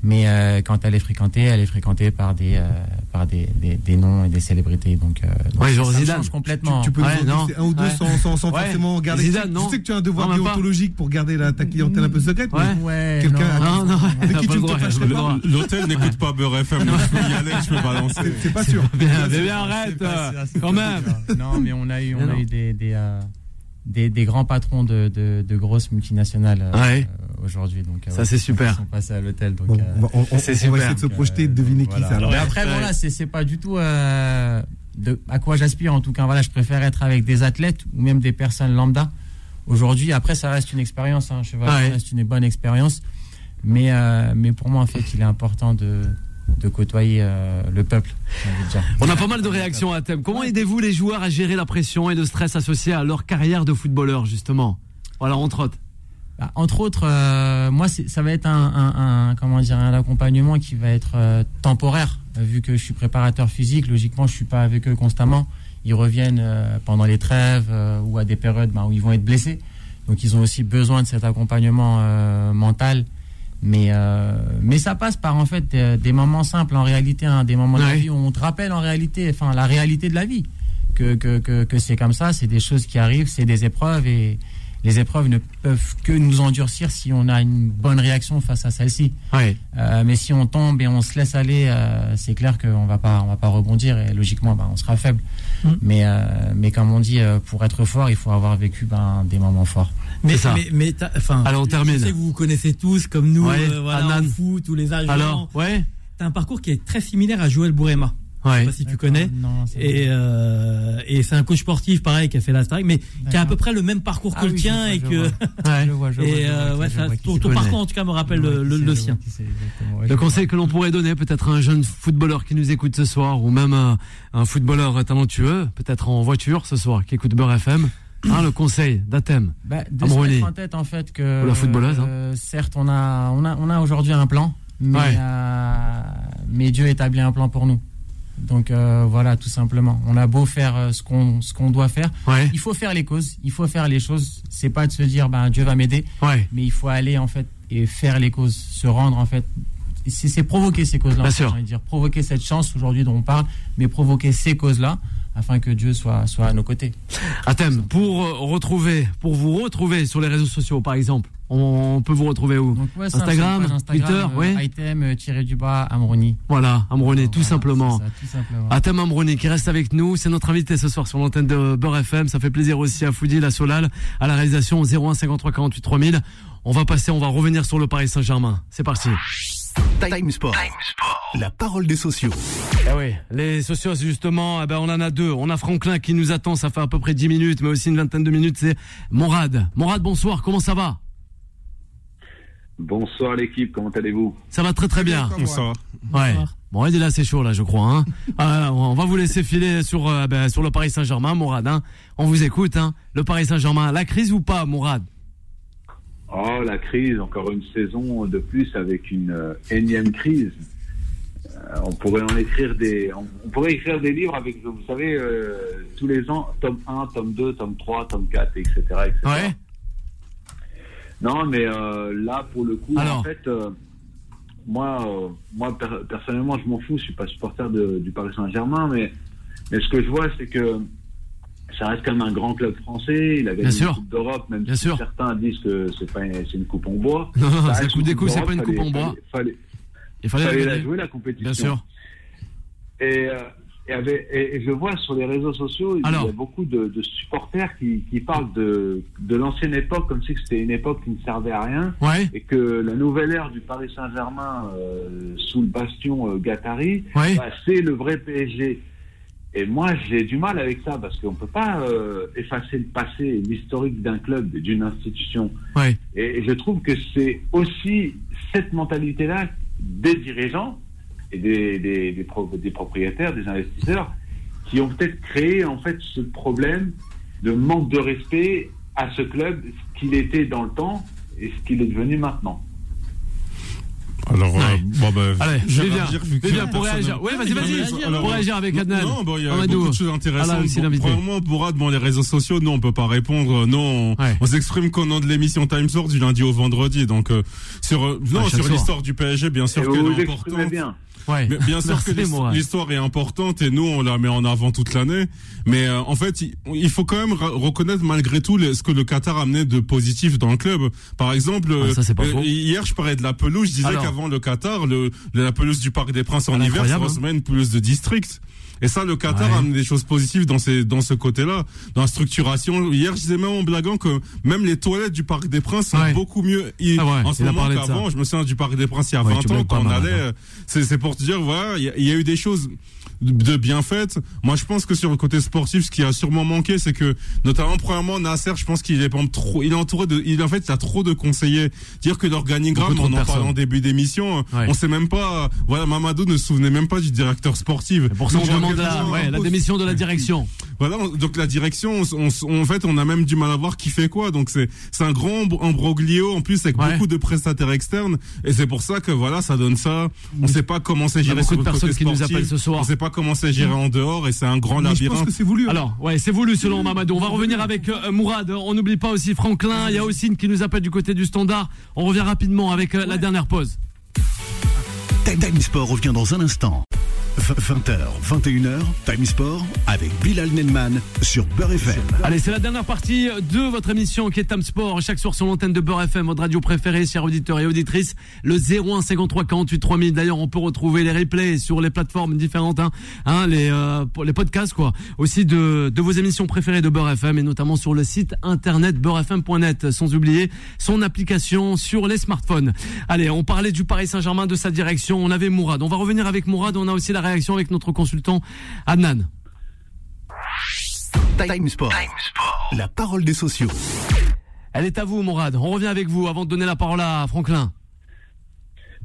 mais euh, quand elle est fréquentée, elle est fréquentée par des euh, par des, des, des noms et des célébrités. Donc, euh, donc Ouais, genre ça Zidane. change complètement. Tu peux Ouais, nous en non. un ou deux Ouais. sans, sans, sans Ouais. forcément garder. Zidane, non. sais que tu as un devoir Non, déontologique pour garder la, ta clientèle un peu secrète. mais Ouais. Ouais, Quelqu'un non, Non, non, qui tu ne pas. L'hôtel n'écoute pas Beurre FM, je peux y aller, je peux balancer. c'est- c'est pas sûr. Bien, mais bien, arrête, quand même. Non, mais on a eu, on Non, a non. eu des, des, grands patrons de, de, de grosses multinationales euh, Ouais. euh, aujourd'hui. Donc, euh, Ça, ouais, c'est ils super. sont passés à l'hôtel. Donc, Bon, euh, on va, on- on- C'est on super. va essayer de se projeter et de deviner voilà. qui c'est. Alors, Mais après, voilà, c'est c'est pas du tout euh, de, à quoi j'aspire. En tout cas, voilà, je préfère être avec des athlètes ou même des personnes lambda. Aujourd'hui, après, ça reste une expérience. Hein, Cheval, Ouais. ça reste une bonne expérience. Mais, euh, mais pour moi, en fait, il est important de, de côtoyer euh, le peuple. On a pas mal de réactions à thème. Comment aidez-vous les joueurs à gérer la pression et le stress associés à leur carrière de footballeur, justement? Voilà, entre autres. Bah, entre autres, euh, moi, ça va être un, un- un- comment dire, un accompagnement qui va être euh, temporaire, vu que je suis préparateur physique. Logiquement, je suis pas avec eux constamment. Ils reviennent euh, pendant les trêves euh, ou à des périodes bah, où ils vont être blessés. Donc, ils ont aussi besoin de cet accompagnement euh, mental. Mais euh, mais ça passe par en fait des, des moments simples en réalité, hein, des moments de la vie où on te rappelle en réalité, enfin la réalité de la vie, que que que, que c'est comme ça, c'est des choses qui arrivent, c'est des épreuves et les épreuves ne peuvent que nous endurcir si on a une bonne réaction face à celle-ci. Ouais. Euh, mais si on tombe et on se laisse aller, euh, c'est clair qu'on va pas, on va pas rebondir et logiquement, ben, on sera faible. Mm. Mais, euh, mais comme on dit, euh, pour être fort, il faut avoir vécu ben, des moments forts. Mais, ça. mais, mais enfin, Allez, on termine. Je sais que vous vous connaissez tous, comme nous, Ouais, euh, voilà, Adnan. en foot, tous les âges. Alors, ouais T'as un parcours qui est très similaire à Joël Bourema. Je sais Ouais. pas si tu connais. Non, c'est Et, euh, et c'est un coach sportif pareil qui a fait la Star, mais qui a à peu près le même parcours Ah que le tien je et vois, que je Ouais. Je le vois, je vois, et euh, ouais, ça, ton, parcours en tout cas me rappelle le, sien. Ouais, Le conseil que l'on pourrait donner peut-être à un jeune footballeur qui nous écoute ce soir ou même euh, un footballeur talentueux, peut-être en voiture ce soir, qui écoute Beurre FM, hein, le conseil d'Athème. Bah, de se Amrouni. mettre en tête en fait que la footballeuse, hein. euh, certes on a on a on a aujourd'hui un plan mais Ouais. euh, mais Dieu établit un plan pour nous donc euh, voilà tout simplement on a beau faire euh, ce qu'on ce qu'on doit faire Ouais. il faut faire les causes il faut faire les choses c'est pas de se dire ben Dieu va m'aider Ouais. mais il faut aller en fait et faire les causes se rendre en fait c'est provoquer ces causes là Bien sûr. dire provoquer cette chance aujourd'hui dont on parle mais provoquer ces causes là afin que Dieu soit soit à nos côtés Athème, pour euh, retrouver, pour vous retrouver sur les réseaux sociaux par exemple, on, peut vous retrouver où? Donc, ouais, c'est Instagram, Twitter, euh, ouais. Item euh, tiré du bas Amroni. Voilà, Amroné, tout Voilà, simplement. c'est ça, tout simplement. Athème Ambroni qui reste avec nous, c'est notre invité ce soir sur l'antenne de Beurre FM. Ça fait plaisir aussi à Foudi, la Solal, à la réalisation au 01 53 48 3000. On va passer, on va revenir sur le Paris Saint-Germain. C'est parti. Time Sport. La parole des sociaux. Eh oui, les socios justement, eh ben on en a deux. On a Franklin qui nous attend, ça fait à peu près 10 minutes, mais aussi une vingtaine de minutes, c'est Morad. Morad, bonsoir, comment ça va? Bonsoir l'équipe, comment allez-vous? Ça va très très bien. Bonsoir. Ouais. Bon, il est là, c'est chaud là, je crois. Hein. Ah, on va vous laisser filer sur euh, ben, sur le Paris Saint-Germain, Morad. Hein. On vous écoute. Hein. Le Paris Saint-Germain, la crise ou pas, Morad? Oh, la crise, encore une saison de plus avec une euh, énième crise. Euh, on pourrait en écrire des, on, on pourrait écrire des livres avec, vous savez, euh, tous les ans, tome 1, tome 2, tome 3, tome 4, etc. etc. Ouais. Non, mais là, pour le coup, Alors en fait, moi, moi per- personnellement, je m'en fous. Je suis pas supporter de- du Paris Saint-Germain, mais, mais ce que je vois, c'est que ça reste quand même un grand club français. Il a gagné une. Coupe d'Europe, même Bien si sûr. certains disent que c'est pas, une- coupe en bois. Non, non, c'est le reste coup une des coups, c'est pas une coupe en bois. Fallait, Il fallait, fallait, la jouer la compétition. Bien sûr. Et, euh, et, avec- et- et je vois sur les réseaux sociaux, il y a beaucoup de, de supporters qui, qui parlent de, de l'ancienne époque comme si c'était une époque qui ne servait à rien. Ouais. Et que la nouvelle ère du Paris Saint-Germain euh, sous le bastion euh, Gattari, Ouais. bah, c'est le vrai PSG. Et moi, j'ai du mal avec ça parce qu'on peut pas euh, effacer le passé et l'historique d'un club, d'une institution. Ouais. Et je trouve que c'est aussi cette mentalité-là des dirigeants et des, des, des, pro- des propriétaires, des investisseurs, qui ont peut-être créé en fait ce problème de manque de respect à ce club, ce qu'il était dans le temps et ce qu'il est devenu maintenant. Alors, euh, Ouais. bon, bah, Allez, je vais Viens, réagir vu que Viens pour réagir. Ouais, vas-y, vas-y. réagir. Alors, Pour réagir avec Adnan. Non, bon, il y a Amadou. beaucoup de choses Ah, là intéressantes. Bon, premièrement, Bourad, bon, les réseaux sociaux, nous, on peut pas répondre. Nous, on, Ouais. on s'exprime qu'au nom de l'émission Time Source du lundi au vendredi. Donc, euh, sur, euh, non, chaque sur l'histoire du PSG, bien sûr Et vous vous exprimez importante. bien. Ouais. Mais bien sûr que l'histoire- est importante et nous on la met en avant toute l'année. Mais euh, en fait, il, faut quand même reconnaître malgré tout ce que le Qatar a amené de positif dans le club. Par exemple, Ah, ça, euh, hier je parlais de la pelouse. Je disais qu'avant le Qatar, le, la pelouse du Parc des Princes en hiver, ça hein. ressemblait à une pelouse de district. Et ça, le Qatar Ouais. a amené des choses positives dans ces, dans ce côté-là, dans la structuration. Hier, je disais même en blaguant que même les toilettes du Parc des Princes sont Ouais. beaucoup mieux Ah ouais, en ce moment qu'avant. Je me souviens du Parc des Princes il y a Ouais, 20 tu ans quand on allait. euh, C'est c'est pour te dire, voilà, il y, a- il y a eu des choses de bien faites. Moi, je pense que sur le côté sportif, ce qui a sûrement manqué, c'est que, notamment, premièrement, Nasser, je pense qu'il est pas trop, il est entouré de, il, en fait, il a trop de conseillers. Dire que l'organigramme, on en parle en début d'émission, Ouais. on sait même pas, voilà, Mamadou ne se souvenait même pas du directeur sportif. Pour ça, on Donc, demande la, ouais, démission de la direction. voilà, on- donc la direction, on, on- en fait, on a même du mal à voir qui fait quoi. Donc c'est un grand embr- embroglio en plus avec Ouais. beaucoup de prestataires externes. Et c'est pour ça que voilà, ça donne ça. On sait pas comment c'est Il y a géré beaucoup de personnes qui nous appellent ce soir. On sait pas comment c'est géré en dehors et c'est un grand Mais je pense labyrinthe. que c'est voulu. hein. Alors, ouais, c'est voulu selon Mamadou. On va revenir avec euh, Mourad. On n'oublie pas aussi Franklin. Il y a Ossine qui nous appelle du côté du standard. On revient rapidement avec euh, la dernière pause. Time Time Sport revient dans un instant. 20h, 21h, Time Sport avec Bilal Nenman sur Beurre FM. Allez, c'est la dernière partie de votre émission qui est Tam Sport. Chaque soir sur l'antenne de Beurre FM, votre radio préférée, chers auditeurs et auditrices. Le 01 53 48 3000. D'ailleurs, on peut retrouver les replays sur les plateformes différentes, hein, hein, les, euh, les podcasts, quoi. Aussi de, de vos émissions préférées de Beurre FM et notamment sur le site internet beurrefm.net. Sans oublier son application sur les smartphones. Allez, on parlait du Paris Saint-Germain, de sa direction. On avait Mourad. On va revenir avec Mourad. On a aussi la réaction avec notre consultant Adnan. Time Sport. La parole des sociaux. Elle est à vous, Mourad. On revient avec vous avant de donner la parole à Franklin.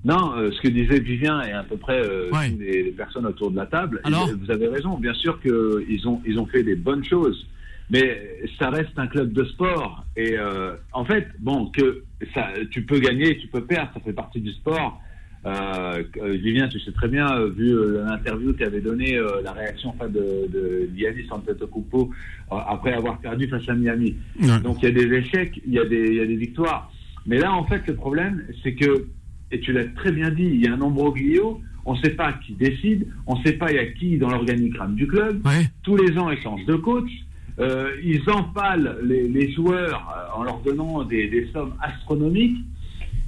Non, euh, ce que disait Vivien et à peu près euh, Ouais. les, les personnes autour de la table, Alors vous avez raison. Bien sûr qu'ils ont, ils ont fait des bonnes choses, mais ça reste un club de sport. Et euh, en fait, bon, que ça, tu peux gagner, tu peux perdre, ça fait partie du sport. Euh, euh, Vivien, tu sais très bien, euh, vu euh, l'interview qui avait donné euh, la réaction enfin, de, de Giannis Antetokounmpo euh, après avoir perdu face à Miami. Ouais. Donc il y a des échecs, il y a des, il y a des victoires. Mais là, en fait, le problème, c'est que, et tu l'as très bien dit, il y a un embroglio, on ne sait pas qui décide, on ne sait pas il y a qui dans l'organigramme du club. Ouais. Tous les ans, ils changent de coach. Euh, ils empalent les, les joueurs euh, en leur donnant des, des sommes astronomiques.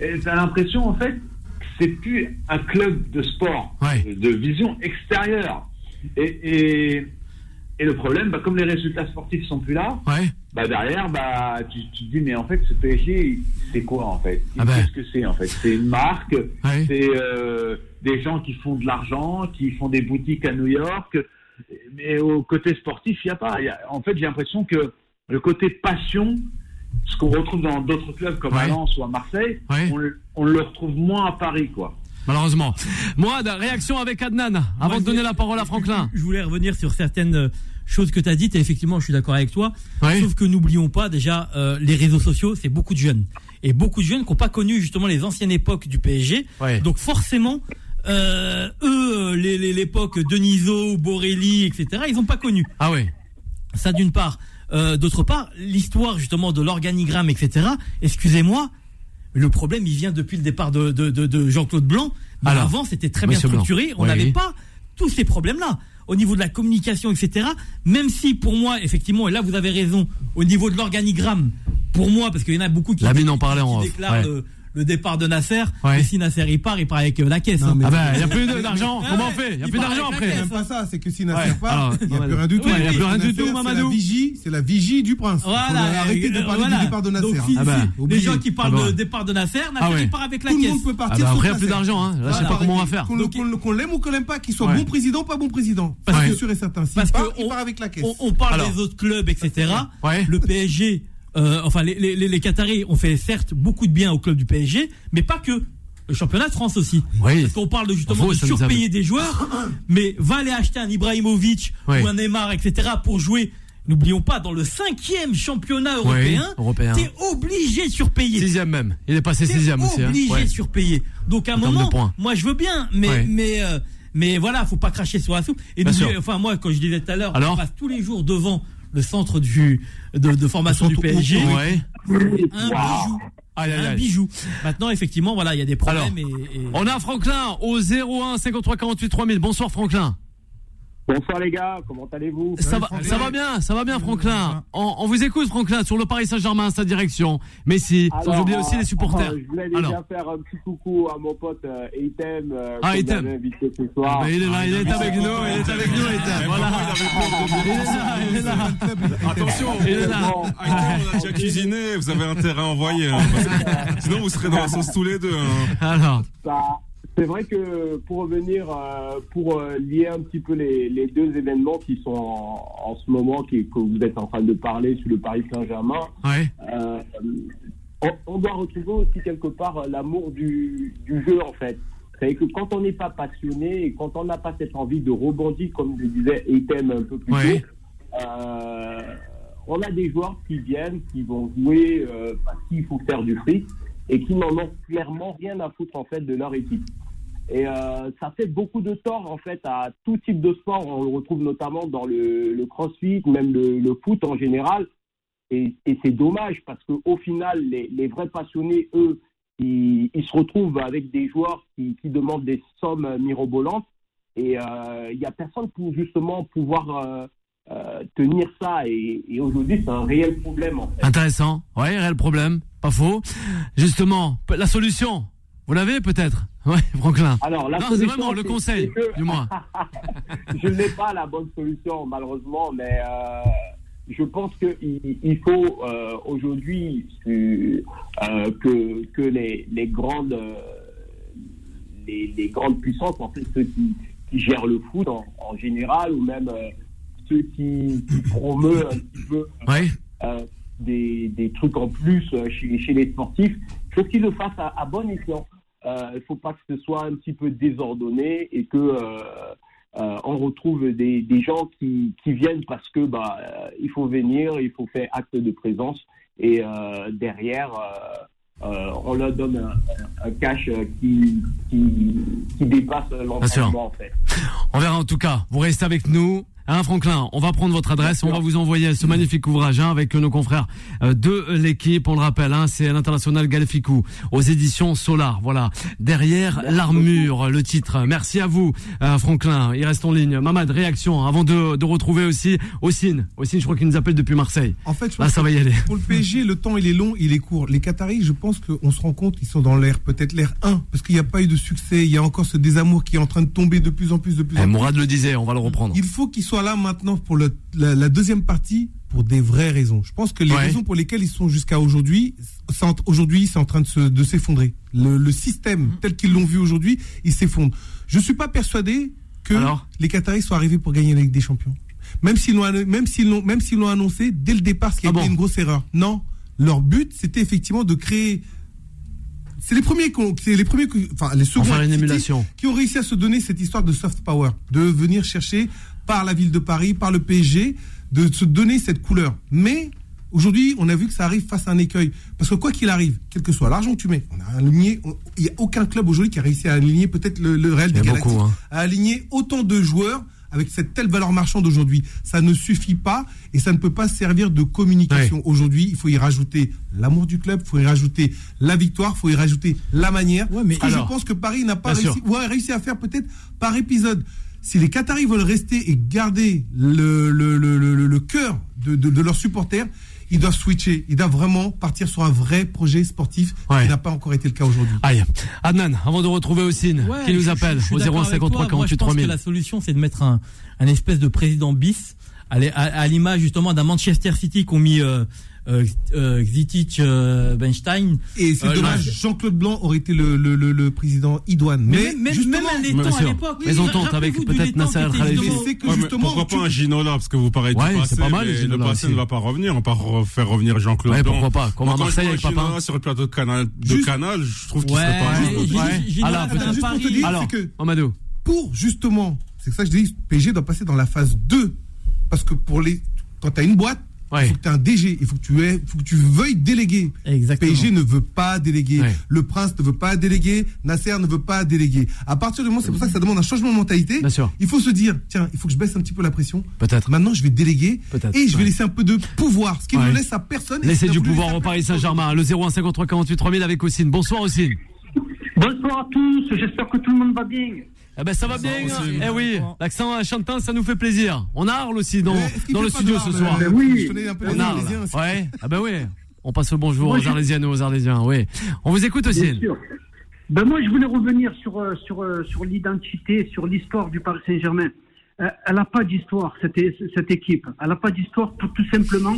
Et tu as l'impression, en fait, c'est plus un club de sport, Ouais. de vision extérieure. Et, et, et le problème, bah, comme les résultats sportifs sont plus là, Ouais. bah derrière, bah tu, tu te dis mais en fait ce PSG, c'est quoi en fait? Ah ben. Qu'est-ce que c'est en fait? C'est une marque, Ouais. c'est euh, des gens qui font de l'argent, qui font des boutiques à New York. Mais au côté sportif, il n'y a pas. Il y a- en fait, j'ai l'impression que le côté passion, ce qu'on retrouve dans d'autres clubs comme à. Lens ou à Marseille, Ouais. on, le- on le retrouve moins à Paris, quoi. Malheureusement. Moi, réaction avec Adnan, avant de donner la parole à Franklin. Je voulais revenir sur certaines euh, choses que tu as dites et effectivement, je suis d'accord avec toi. Sauf que n'oublions pas déjà euh, les réseaux sociaux, c'est beaucoup de jeunes et beaucoup de jeunes qui n'ont pas connu justement les anciennes époques du PSG. Donc forcément, euh, eux, l'époque Denisot, Borelli, etc., ils n'ont pas connu. Ah ouais. Ça d'une part. Euh, D'autre part, l'histoire justement de l'organigramme, etc. Excusez-moi, le problème il vient depuis le départ de, de, de- de Jean-Claude Blanc. Mais Alors, avant, c'était très bien Blanc. structuré. On Oui. n'avait pas tous ces problèmes-là au niveau de la communication, etc. Même si pour moi, effectivement, et là vous avez raison, au niveau de l'organigramme, pour moi, parce qu'il y en a beaucoup qui, en parlait qui en déclarent ouais. le, le départ de Nasser. Ouais. Et si Nasser il part, il part avec euh, la caisse. Non, hein. mais- Ah ben, il n'y a plus d'argent. Comment on ouais, fait? Il n'y a il plus part d'argent après. caisse. C'est même pas ça, c'est que si Ouais. Nasser part, Alors, il n'y a plus rien du tout. Ouais, il y a plus rien du tout, c'est Mamadou. la vigie, c'est la vigie du prince. Voilà, Faut arrêter de euh, parler du départ de Nasser. Hein. si- Ah si les gens qui parlent Ah ben. de départ de Nasser, Nasser Ah ouais. il part avec la Tout le caisse. monde peut partir. sauf après, il n'y a plus d'argent. Hein. Là, je sais pas comment on va faire. Qu'on l'aime ou qu'on l'aime pas, qu'il soit Ouais. bon président, pas bon président. Parce que- sûr et certain. Parce part, part avec la caisse. On, parle des autres clubs, etc. Ouais. Le PSG, euh, enfin les, les, les- les Qataris ont fait certes beaucoup de bien au club du PSG, mais pas que. Le championnat de France aussi. Oui. Parce qu'on parle de, justement de surpayer des joueurs, mais va aller acheter un Ibrahimovic ou un Neymar, etc. pour jouer. N'oublions pas, dans le cinquième championnat européen, européen. t'es obligé de surpayer. Sixième même. Il est passé T'es sixième aussi. hein. obligé Ouais. de surpayer. Donc à un En moment, moi je veux bien, mais Ouais. mais euh, mais voilà, faut pas cracher sur la soupe. Et sûr. enfin moi, quand je disais tout à l'heure, on passe tous les jours devant le centre du de, de formation du PSG. Ouais. Un bijou. Un bijou. Maintenant, effectivement, voilà, il y a des problèmes. et, et- On a Franklin au 01 53 48 3000. Bonsoir Franklin. Bonsoir les gars, comment allez-vous? Ça va, ça va bien, ça va bien Franklin. On, on vous écoute Franklin sur le Paris Saint-Germain, sa direction. Messi, sans Alors, oublier aussi les supporters. euh, je voulais déjà Alors. faire un petit coucou à mon pote euh, Eitem, euh, Ah, Eitem. invité ce soir. Bah, il est là, il est avec nous, il est avec nous, Ethan. Voilà. Il est là, il est là. Attention, Il est là. Bon, Attends, on a déjà cuisiné, vous avez intérêt à envoyer. hein, sinon, vous serez dans la sauce tous les deux. hein. Alors, ça- c'est vrai que pour revenir, euh, pour euh, lier un petit peu les, les deux événements qui sont en, en ce moment, qui, que vous êtes en train de parler sur le Paris Saint-Germain, ouais. euh, on, on doit retrouver aussi quelque part l'amour du, du jeu en fait. C'est que quand on n'est pas passionné et quand on n'a pas cette envie de rebondir, comme le disait Eitem un peu plus Ouais. tôt, on a des joueurs qui viennent, qui vont jouer parce qu'il faut faire du fric et qui n'en ont clairement rien à foutre en fait de leur équipe. Et euh, ça fait beaucoup de tort en fait à tout type de sport. On le retrouve notamment dans le, le crossfit, même le, le foot en général. Et, c'est dommage parce qu'au final, les, les vrais passionnés, eux, ils, ils se retrouvent avec des joueurs qui, qui demandent des sommes mirobolantes. Et euh, il n'y a personne pour justement pouvoir euh, euh, tenir ça. Et, aujourd'hui, c'est un réel problème. Intéressant. Ouais, réel problème. Pas faux. Justement, la solution. Vous l'avez peut-être? Ouais, Franklin. Alors, la Non, c'est vraiment le conseil, que- du moins. je n'ai pas la bonne solution, malheureusement, mais euh, je pense qu'il il faut euh, aujourd'hui euh, que, que les, les grandes, les, les grandes puissances, en fait, ceux qui, qui gèrent le foot en, en général, ou même ceux qui, qui promeuvent un petit peu Ouais. Des, des trucs en plus euh, chez, chez les sportifs. Il faut qu'ils le fassent à, à bon escient. Euh, Il ne faut pas que ce soit un petit peu désordonné et que euh, on retrouve des, des gens qui, qui viennent parce que bah euh, il faut venir, il faut faire acte de présence et euh, derrière on leur donne un, un cash qui, qui, qui dépasse l'entraînement en fait. On verra en tout cas. Vous restez avec nous. Hein, Franklin, on va prendre votre adresse, on va vous envoyer ce magnifique ouvrage hein, avec nos confrères euh, de l'équipe. On le rappelle, hein, c'est l'international Galficou aux éditions Solar. Voilà, derrière l'armure, le titre. Merci à vous, euh, Franklin. Il reste en ligne. Mamad, réaction avant de, de retrouver aussi Ossine. Ossine, je crois qu'il nous appelle depuis Marseille. En fait, je Là, ça va y aller. Pour le PSG, le temps il est long, il est court. Les Qataris, je pense qu'on se rend compte qu'ils sont dans l'air, peut-être l'air 1, parce qu'il n'y a pas eu de succès. Il y a encore ce désamour qui est en train de tomber de plus en plus, de plus Eh, en plus. Mourad le disait, on va le reprendre. Il faut qu'il soit là maintenant pour le- la, la deuxième partie pour des vraies raisons. Je pense que les Ouais. raisons pour lesquelles ils sont jusqu'à aujourd'hui, aujourd'hui, c'est en train de se- de s'effondrer. Le, le système tel qu'ils l'ont vu aujourd'hui, il s'effondre. Je suis pas persuadé que Alors les Qataris soient arrivés pour gagner la Ligue des Champions. Même s'ils l'ont, même s'ils l'ont, même l'ont annoncé dès le départ, ce qui a Ah été bon une grosse erreur. Non, leur but, c'était effectivement de créer. C'est les premiers, c'est les premiers, enfin les seconds qui ont réussi à se donner cette histoire de soft power, de venir chercher par la ville de Paris, par le PSG, de se donner cette couleur. Mais aujourd'hui, on a vu que ça arrive face à un écueil. Parce que quoi qu'il arrive, quel que soit l'argent que tu mets, on a aligné, il n'y a aucun club aujourd'hui qui a réussi à aligner peut-être le, le Real des a Galactiques, beaucoup, hein. à aligner autant de joueurs avec cette telle valeur marchande aujourd'hui. Ça ne suffit pas et ça ne peut pas servir de communication. Aujourd'hui, il faut y rajouter l'amour du club, il faut y rajouter la victoire, il faut y rajouter la manière. mais Ce que alors, je pense que Paris n'a pas réussi, réussi à faire peut-être par épisode. Si les Qataris veulent rester et garder le, le, le, le, le cœur de, de, de leurs supporters, ils doivent switcher. Ils doivent vraiment partir sur un vrai projet sportif Ouais. qui n'a pas encore été le cas aujourd'hui. Aïe. Adnan, avant de retrouver Ossine, Ouais, qui nous je- appelle je suis au d'accord avec 0153 toi. Moi, je 48 pense que 3000. la solution, c'est de mettre un, un espèce de président bis, à, à- à l'image justement d'un Manchester City qu'ont mis euh, Zitic, euh, Benstein. Et c'est Euh, dommage, là, Jean-Claude Blanc aurait été le, le, le, le président idoine. Mais, Mais, même, même, justement, même à l'époque. oui, Maison Tente avec peut-être Nasser justement, pourquoi tu- pas un Ginola Parce que vous parlez Ouais, du c'est pas mal, mais les le passé aussi. ne va pas revenir. On va pas faire revenir Jean-Claude Ouais, Blanc. pourquoi pas, comme à Marseille avec. Ginola sur le plateau de Canal, de Juste- Canal je trouve qu'il serait pas juste. Alors, juste pour justement, c'est ça que je dis, PSG doit passer dans la phase 2. Parce que pour les, quand tu as une boîte, Ouais. il faut que tu aies un DG, il faut que tu aies, faut que tu veuilles déléguer. Exactement. PSG ne veut pas déléguer. Ouais. Le Prince ne veut pas déléguer. Nasser ne veut pas déléguer. À partir du moment, c'est pour ça que ça demande un changement de mentalité. Bien sûr. Il faut se dire, tiens, il faut que je baisse un petit peu la pression. Peut-être. Maintenant, je vais déléguer Peut-être, et je vais laisser un peu de pouvoir, ce qui Ouais. ne laisse à personne. qui du pouvoir laisser au Paris. Saint-Germain. Le 0153 48 3000 avec Ossine. Bonsoir Ossine. Bonsoir à tous, j'espère que tout le monde va bien. Eh ben ça va bien. Ossine. Eh oui, l'accent à Chantin, ça nous fait plaisir. On a Arles aussi dans, dans le studio ce soir. oui. On les a Arlésiens Arles. aussi. Ouais. Ah ben oui. On passe le bonjour Moi, aux Arlésiennes et aux Arlésiens. Oui. On vous écoute sûr. Ben moi, je voulais revenir sur, euh, sur, euh, sur l'identité, sur l'histoire du Paris Saint-Germain. Euh, elle n'a pas d'histoire, cette, cette équipe. Elle n'a pas d'histoire tout, tout simplement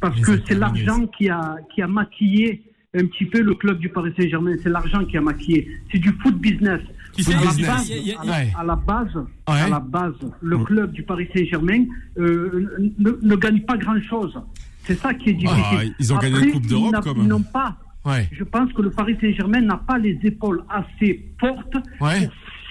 parce que c'est l'argent qui a, qui a maquillé un petit peu le club du Paris Saint-Germain. C'est l'argent qui a maquillé. C'est du foot business. À, la base, à la- la base, Ouais. à la base, le club du Paris Saint-Germain euh, ne, ne gagne pas grand-chose. C'est ça qui est difficile. Ah, ils ont gagné une Coupe d'Europe, ils n'ont pas Ouais. je pense que le Paris Saint-Germain n'a pas les épaules assez fortes Ouais.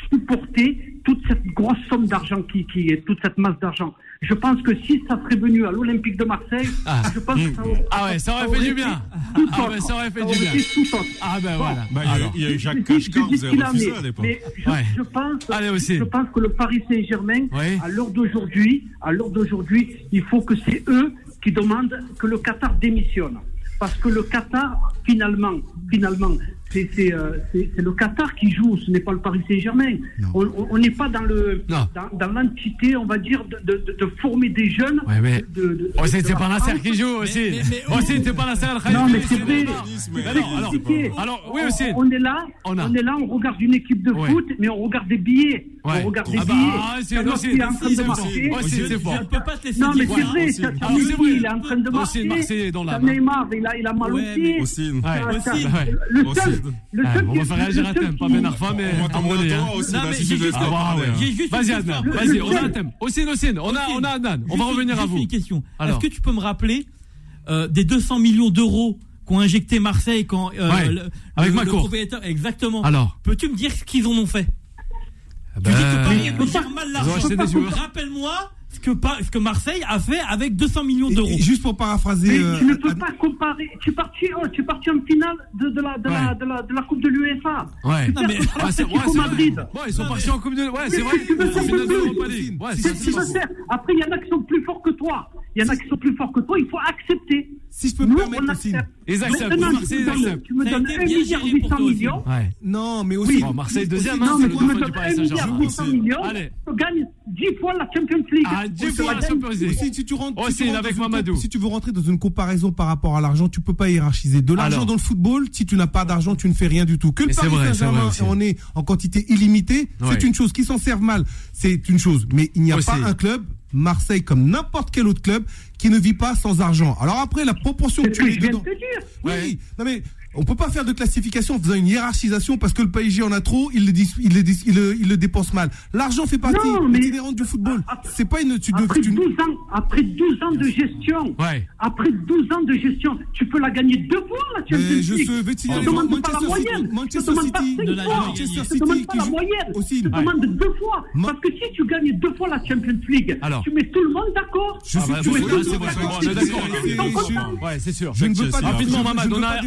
pour supporter toute cette grosse somme d'argent qui, qui est, toute cette masse d'argent. Je pense que si ça serait venu à l'Olympique de Marseille, Ah. je pense que ça, Ah ouais, ça aurait fait du bien. tout Ah autre. ben ça aurait fait Ça du bien. tout autre. Ah ben voilà. Bah, il y a- Alors. il y a eu Jacques dis vous avez refusé à l'époque. Mais je, Ouais. je pense, Allez, aussi. je pense que le Paris Saint-Germain, Oui. à l'heure d'aujourd'hui, à l'heure d'aujourd'hui, il faut que c'est eux qui demandent que le Qatar démissionne. Parce que le Qatar, finalement, finalement, c'est euh, le Qatar qui joue, ce n'est pas le Paris Saint-Germain. On on- on n'est pas dans le dans, dans l'entité, on va dire, de, de, de- former des jeunes. Ouais, mais- de, de- de- Ossine, de c'est pas Nasser qui joue aussi. mais- mais- Ossine, c'est pas Nasser Al Non, mais c'est vrai. Mais Mais alors, alors, oui On- Ossine. On est là, On on, a. est là, on regarde une équipe de Ouais. foot, mais on regarde des billets. Ouais. On regarde des Ah bah, billets. ah, c'est- c'est fort. Ne peux pas te laisser Non, mais c'est vrai, Ah, vrai. il est en train de Ossine, marcher. Neymar, il a, il a mal au Ouais, pied. Aussi. Aussi. Le seul, Aussi. Le Ah, seul on va faire réagir à thème, pas Ben Arfa, mais On va t'emmener hein. toi aussi, te Ah, Vas-y Adnan, vas-y, on a un thème. Ossine, Ossine, on a, on a Adnan. On va revenir à vous. une question. Est-ce que tu peux me rappeler euh, des 200 millions d'euros qu'ont injecté Marseille quand euh, Ouais, le, avec le- propriétaire exactement. Alors. peux-tu me dire ce qu'ils en ont fait? Ah Tu dis que Paris gère mal l'argent. Rappelle-moi que, ce que Marseille a fait avec 200 millions d'euros. juste pour paraphraser. Mais euh, tu ne peux Ad- pas comparer. Tu es parti, oh, tu es parti en finale de, de, la, de, la, Ouais. de, la, de la Coupe de l'UEFA. Ouais. Non, mais- c'est Ouais, c'est ouais. Madrid. Ils sont Non, partis mais- en Coupe de. Ouais, Mais c'est vrai. tu veux. Ouais, faire. Après, il y en a qui sont plus forts que toi. Il y en a qui sont plus forts que toi. Il faut accepter. Si je peux Nous, me permettre aussi. Ils acceptent. Marseille, tu ils me donnes- acceptent. Tu me Ça a donnes été 1 bien milliard géré pour 800 toi aussi. millions. Ouais. Non, mais aussi. Bon, Marseille deuxième, aussi- hein, Non, c'est mais tu me donnes Paris 1 milliard Saint-Germain. 800 millions. Allez. Tu gagnes 10 fois la Champions League. Ah, 10 On te fois la. Champions League. Aussi, si tu rentres, Oh, si tu c'est rentres avec dans une Mamadou. comp- si tu veux rentrer dans une comparaison par rapport à l'argent, tu peux pas hiérarchiser. De l'argent dans le football, si tu n'as pas d'argent, tu ne fais rien du tout. Que le Paris vrai, c'est Saint-Germain vrai aussi. en est en quantité illimitée, c'est une chose. Qui s'en servent mal, c'est une chose. Mais il n'y a Aussi. pas un club Marseille comme n'importe quel autre club qui ne vit pas sans argent. Alors après, la proportion que tu mets dedans. te dire. Oui, non mais on peut pas faire de classification en faisant une hiérarchisation parce que le PSG en a trop, il le, dis- il le, dis- il le, il le dépense mal. L'argent fait partie Non, mais- intégrante du football. C'est pas une. Tu Après tu- 12 ans, après 12 ans de gestion, Ouais. après 12 ans de gestion, tu peux la gagner deux fois la Champions je sais, dire, ne demandes pas la Manchester City- moyenne. Manchester pas City- de la fois. Manchester City demandes pas la moyenne. aussi. Tu te Ouais. deux fois. Ma- Parce que si tu gagnes deux fois la Champions League, Alors. tu mets tout le monde d'accord. Je suis Ah c'est bon, c'est d'accord. bon, on est d'accord, Je- d'accord. Ouais, c'est sûr. Je ne veux pas Rapidement, je- Mamad, je on pas a-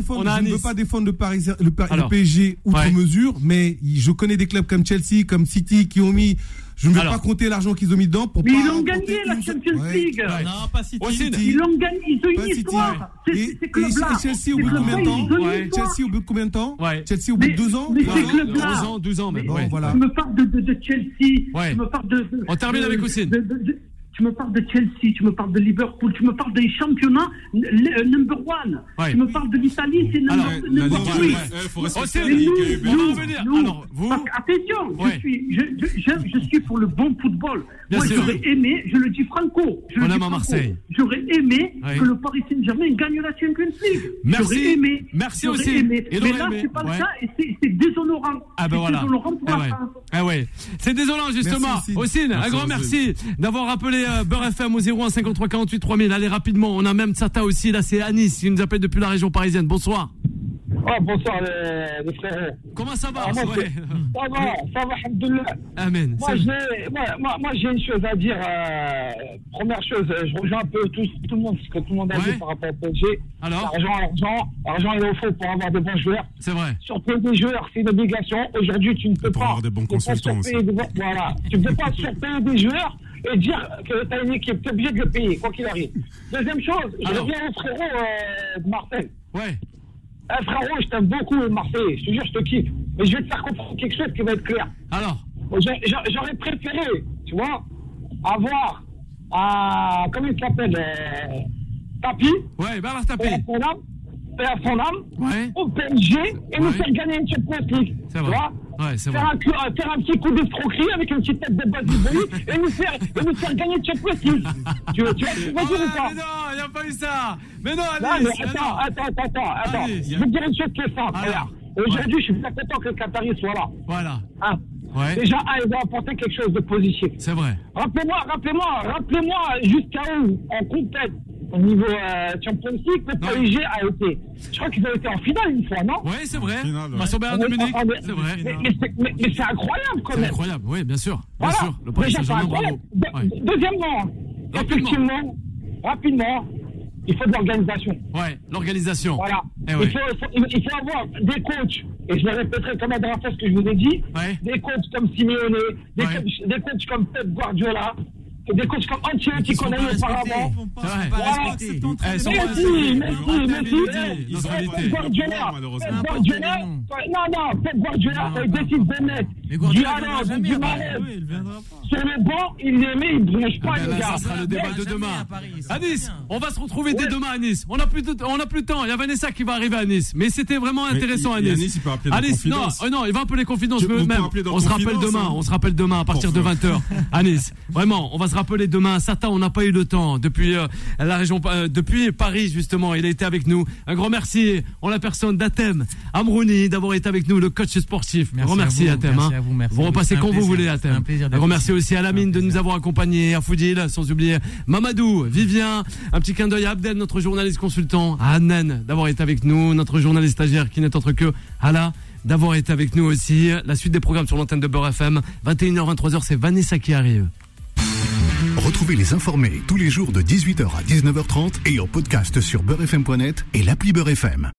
je veux pas défendre le, Parisien, le. PSG outre Ouais. mesure, mais je connais des clubs comme Chelsea, comme City qui ont mis. Je ne vais Alors. pas compter l'argent qu'ils ont mis dedans pour Mais pas. ils l'ont gagné la Champions Ouais. League. Ouais. Non, pas City. Ils l'ont gagné, ils ont une histoire. Ces- et- et. Chelsea au bout de combien de temps? Ouais. Chelsea au bout de combien de temps? Ouais. Chelsea au bout de deux ans? mais ces ans? clubs-là- 12 ans, 12 ans même. Bon, ouais. voilà. Tu me parles de, de, de Chelsea. Ouais. Tu me parles de, On termine avec Houssine. Tu me parles de Chelsea, tu me parles de Liverpool, tu me parles des championnats le- number one. Ouais. Tu me parles de l'Italie, c'est number, number three. Alors, que, attention, Ouais. je, suis, je, je, je, suis pour le bon football. Bien Moi, j'aurais aimé, je le dis franco, je On le dis aime à franco, Marseille. J'aurais aimé Ouais. que le Paris Saint-Germain gagne la Champions League. Merci. Aimé. Merci aussi. aimé. Il Mais là, c'est pas le cas et c'est- déshonorant. Ah ben C'est voilà. déshonorant pour Ah la. France. Ah ouais. C'est désolant justement. Ossine, un grand merci d'avoir rappelé euh, Beurre FM au 01 53 48 3000. Allez rapidement, on a même Sata aussi, là c'est Anis qui nous appelle depuis la région parisienne. Bonsoir. Oh, bonsoir les, les frères. Comment ça va Ah, moi, Ouais. c'est- Ça va, ça va, alhamdoulilah. Amen. Moi, j'ai, moi, moi, moi, j'ai une chose à dire. euh, première chose, euh, je rejoins un peu tout, tout le monde, ce que tout le monde a Ouais. dit par rapport au PSG. Alors L'argent, l'argent, l'argent, il est au fond pour avoir des bons joueurs. C'est vrai. Surpayer des joueurs, c'est une obligation. Aujourd'hui, tu ne peux pour pas. avoir des bons consultants des- voilà. Tu ne peux pas surpayer des joueurs et dire que tu as une équipe, tu es obligé de le payer, quoi qu'il arrive. Deuxième chose, je Alors. reviens au frérot euh, de Marseille. Ouais. Eh, frérot, je t'aime beaucoup, Marseille. Je te jure, je te kiffe. Mais je vais te faire comprendre quelque chose qui va être clair. Alors J'a- j'a- J'aurais préféré, tu vois, avoir à. Comment il s'appelle euh, Tapi, Ouais, Bernard Tapie. À son âme, Ouais. au PSG et nous faire gagner une Champions League. C'est Tu vrai. vois Ouais, c'est vrai. faire un, euh, faire un petit coup d'escroquerie avec une petite tête de base du et nous faire, et nous faire gagner une Champions League. tu, vois- tu vois ce que je veux Ah dire ou ouais, pas mais non, il n'y a pas eu ça. Mais non, non, mais attends, attends, attends, attends, attends. Je vais te dire une chose qui est simple. Regarde. Aujourd'hui, je suis bien content que le Qatari soit là. Voilà. Hein. Ouais. Déjà, un, il doit apporter quelque chose de positif. C'est vrai. Rappelez-moi, rappelez-moi, rappelez-moi jusqu'à où on complète au niveau euh, Champions League, le. PSG a été. Je crois qu'ils ont été en finale une fois, non? Ouais, c'est vrai. Finale, ouais. Bayern de Oui, Munich. attendez. C'est vrai. Mais, mais c'est- mais- mais c'est incroyable quand C'est même. incroyable. Oui, bien sûr. Bien Voilà. sûr. Le Paris Saint-Germain, bravo. incroyable. De- Ouais. Deuxièmement, Rapidement. effectivement, rapidement, il faut de l'organisation. Ouais, l'organisation. Voilà. Eh ouais. il, faut, il, faut, il faut avoir des coachs, et je le répéterai comme la dernière fois ce que je vous ai dit, Ouais. des coachs comme Simeone, des, Ouais. coachs, des coachs comme Pep Guardiola, des coachs comme Ancelotti qu'on a eu auparavant. Eh, malheureusement. Pep Guardiola, non, non, Guardiola, il décide de mettre du Haaland, du Mahrez sur le banc, il les met, il ne bouge pas, Ah ben les là, gars. ça sera le débat de demain. À Nice, on va se retrouver dès demain à Nice. On n'a plus de, on a plus de temps. Il y a Vanessa qui va arriver à Nice, mais c'était vraiment Mais intéressant à il- Nice. Nice, il peut appeler dans À Nice, non, Confidence. euh, non, il va appeler confidence. Mais vous même, on se rappelle demain. hein. On se rappelle demain à partir de Pour 20 h à Nice. Vraiment, on va se rappeler demain. Sata, on n'a pas eu le temps depuis euh, la région, euh, depuis Paris justement. Il a été avec nous. Un grand merci en la personne d'Atem Amrouni d'avoir été avec nous, le coach sportif. Merci à vous, Atem. merci hein. à vous, merci. Vous repassez quand vous voulez C'est Atem. un plaisir Un d'être grand merci ici. aussi à Lamine de nous avoir accompagnés, à Foudil, sans oublier Mamadou, Vivien, un petit clin d'œil à Abdel, notre journaliste consultant, à Annen d'avoir été avec nous, notre journaliste stagiaire qui n'est autre que Hala d'avoir été avec nous aussi. La suite des programmes sur l'antenne de Beurre FM, 21h, 23h, c'est Vanessa qui arrive. Retrouvez les informés tous les jours de 18h à 19h30 et en podcast sur beurrefm.net et l'appli Beurre FM.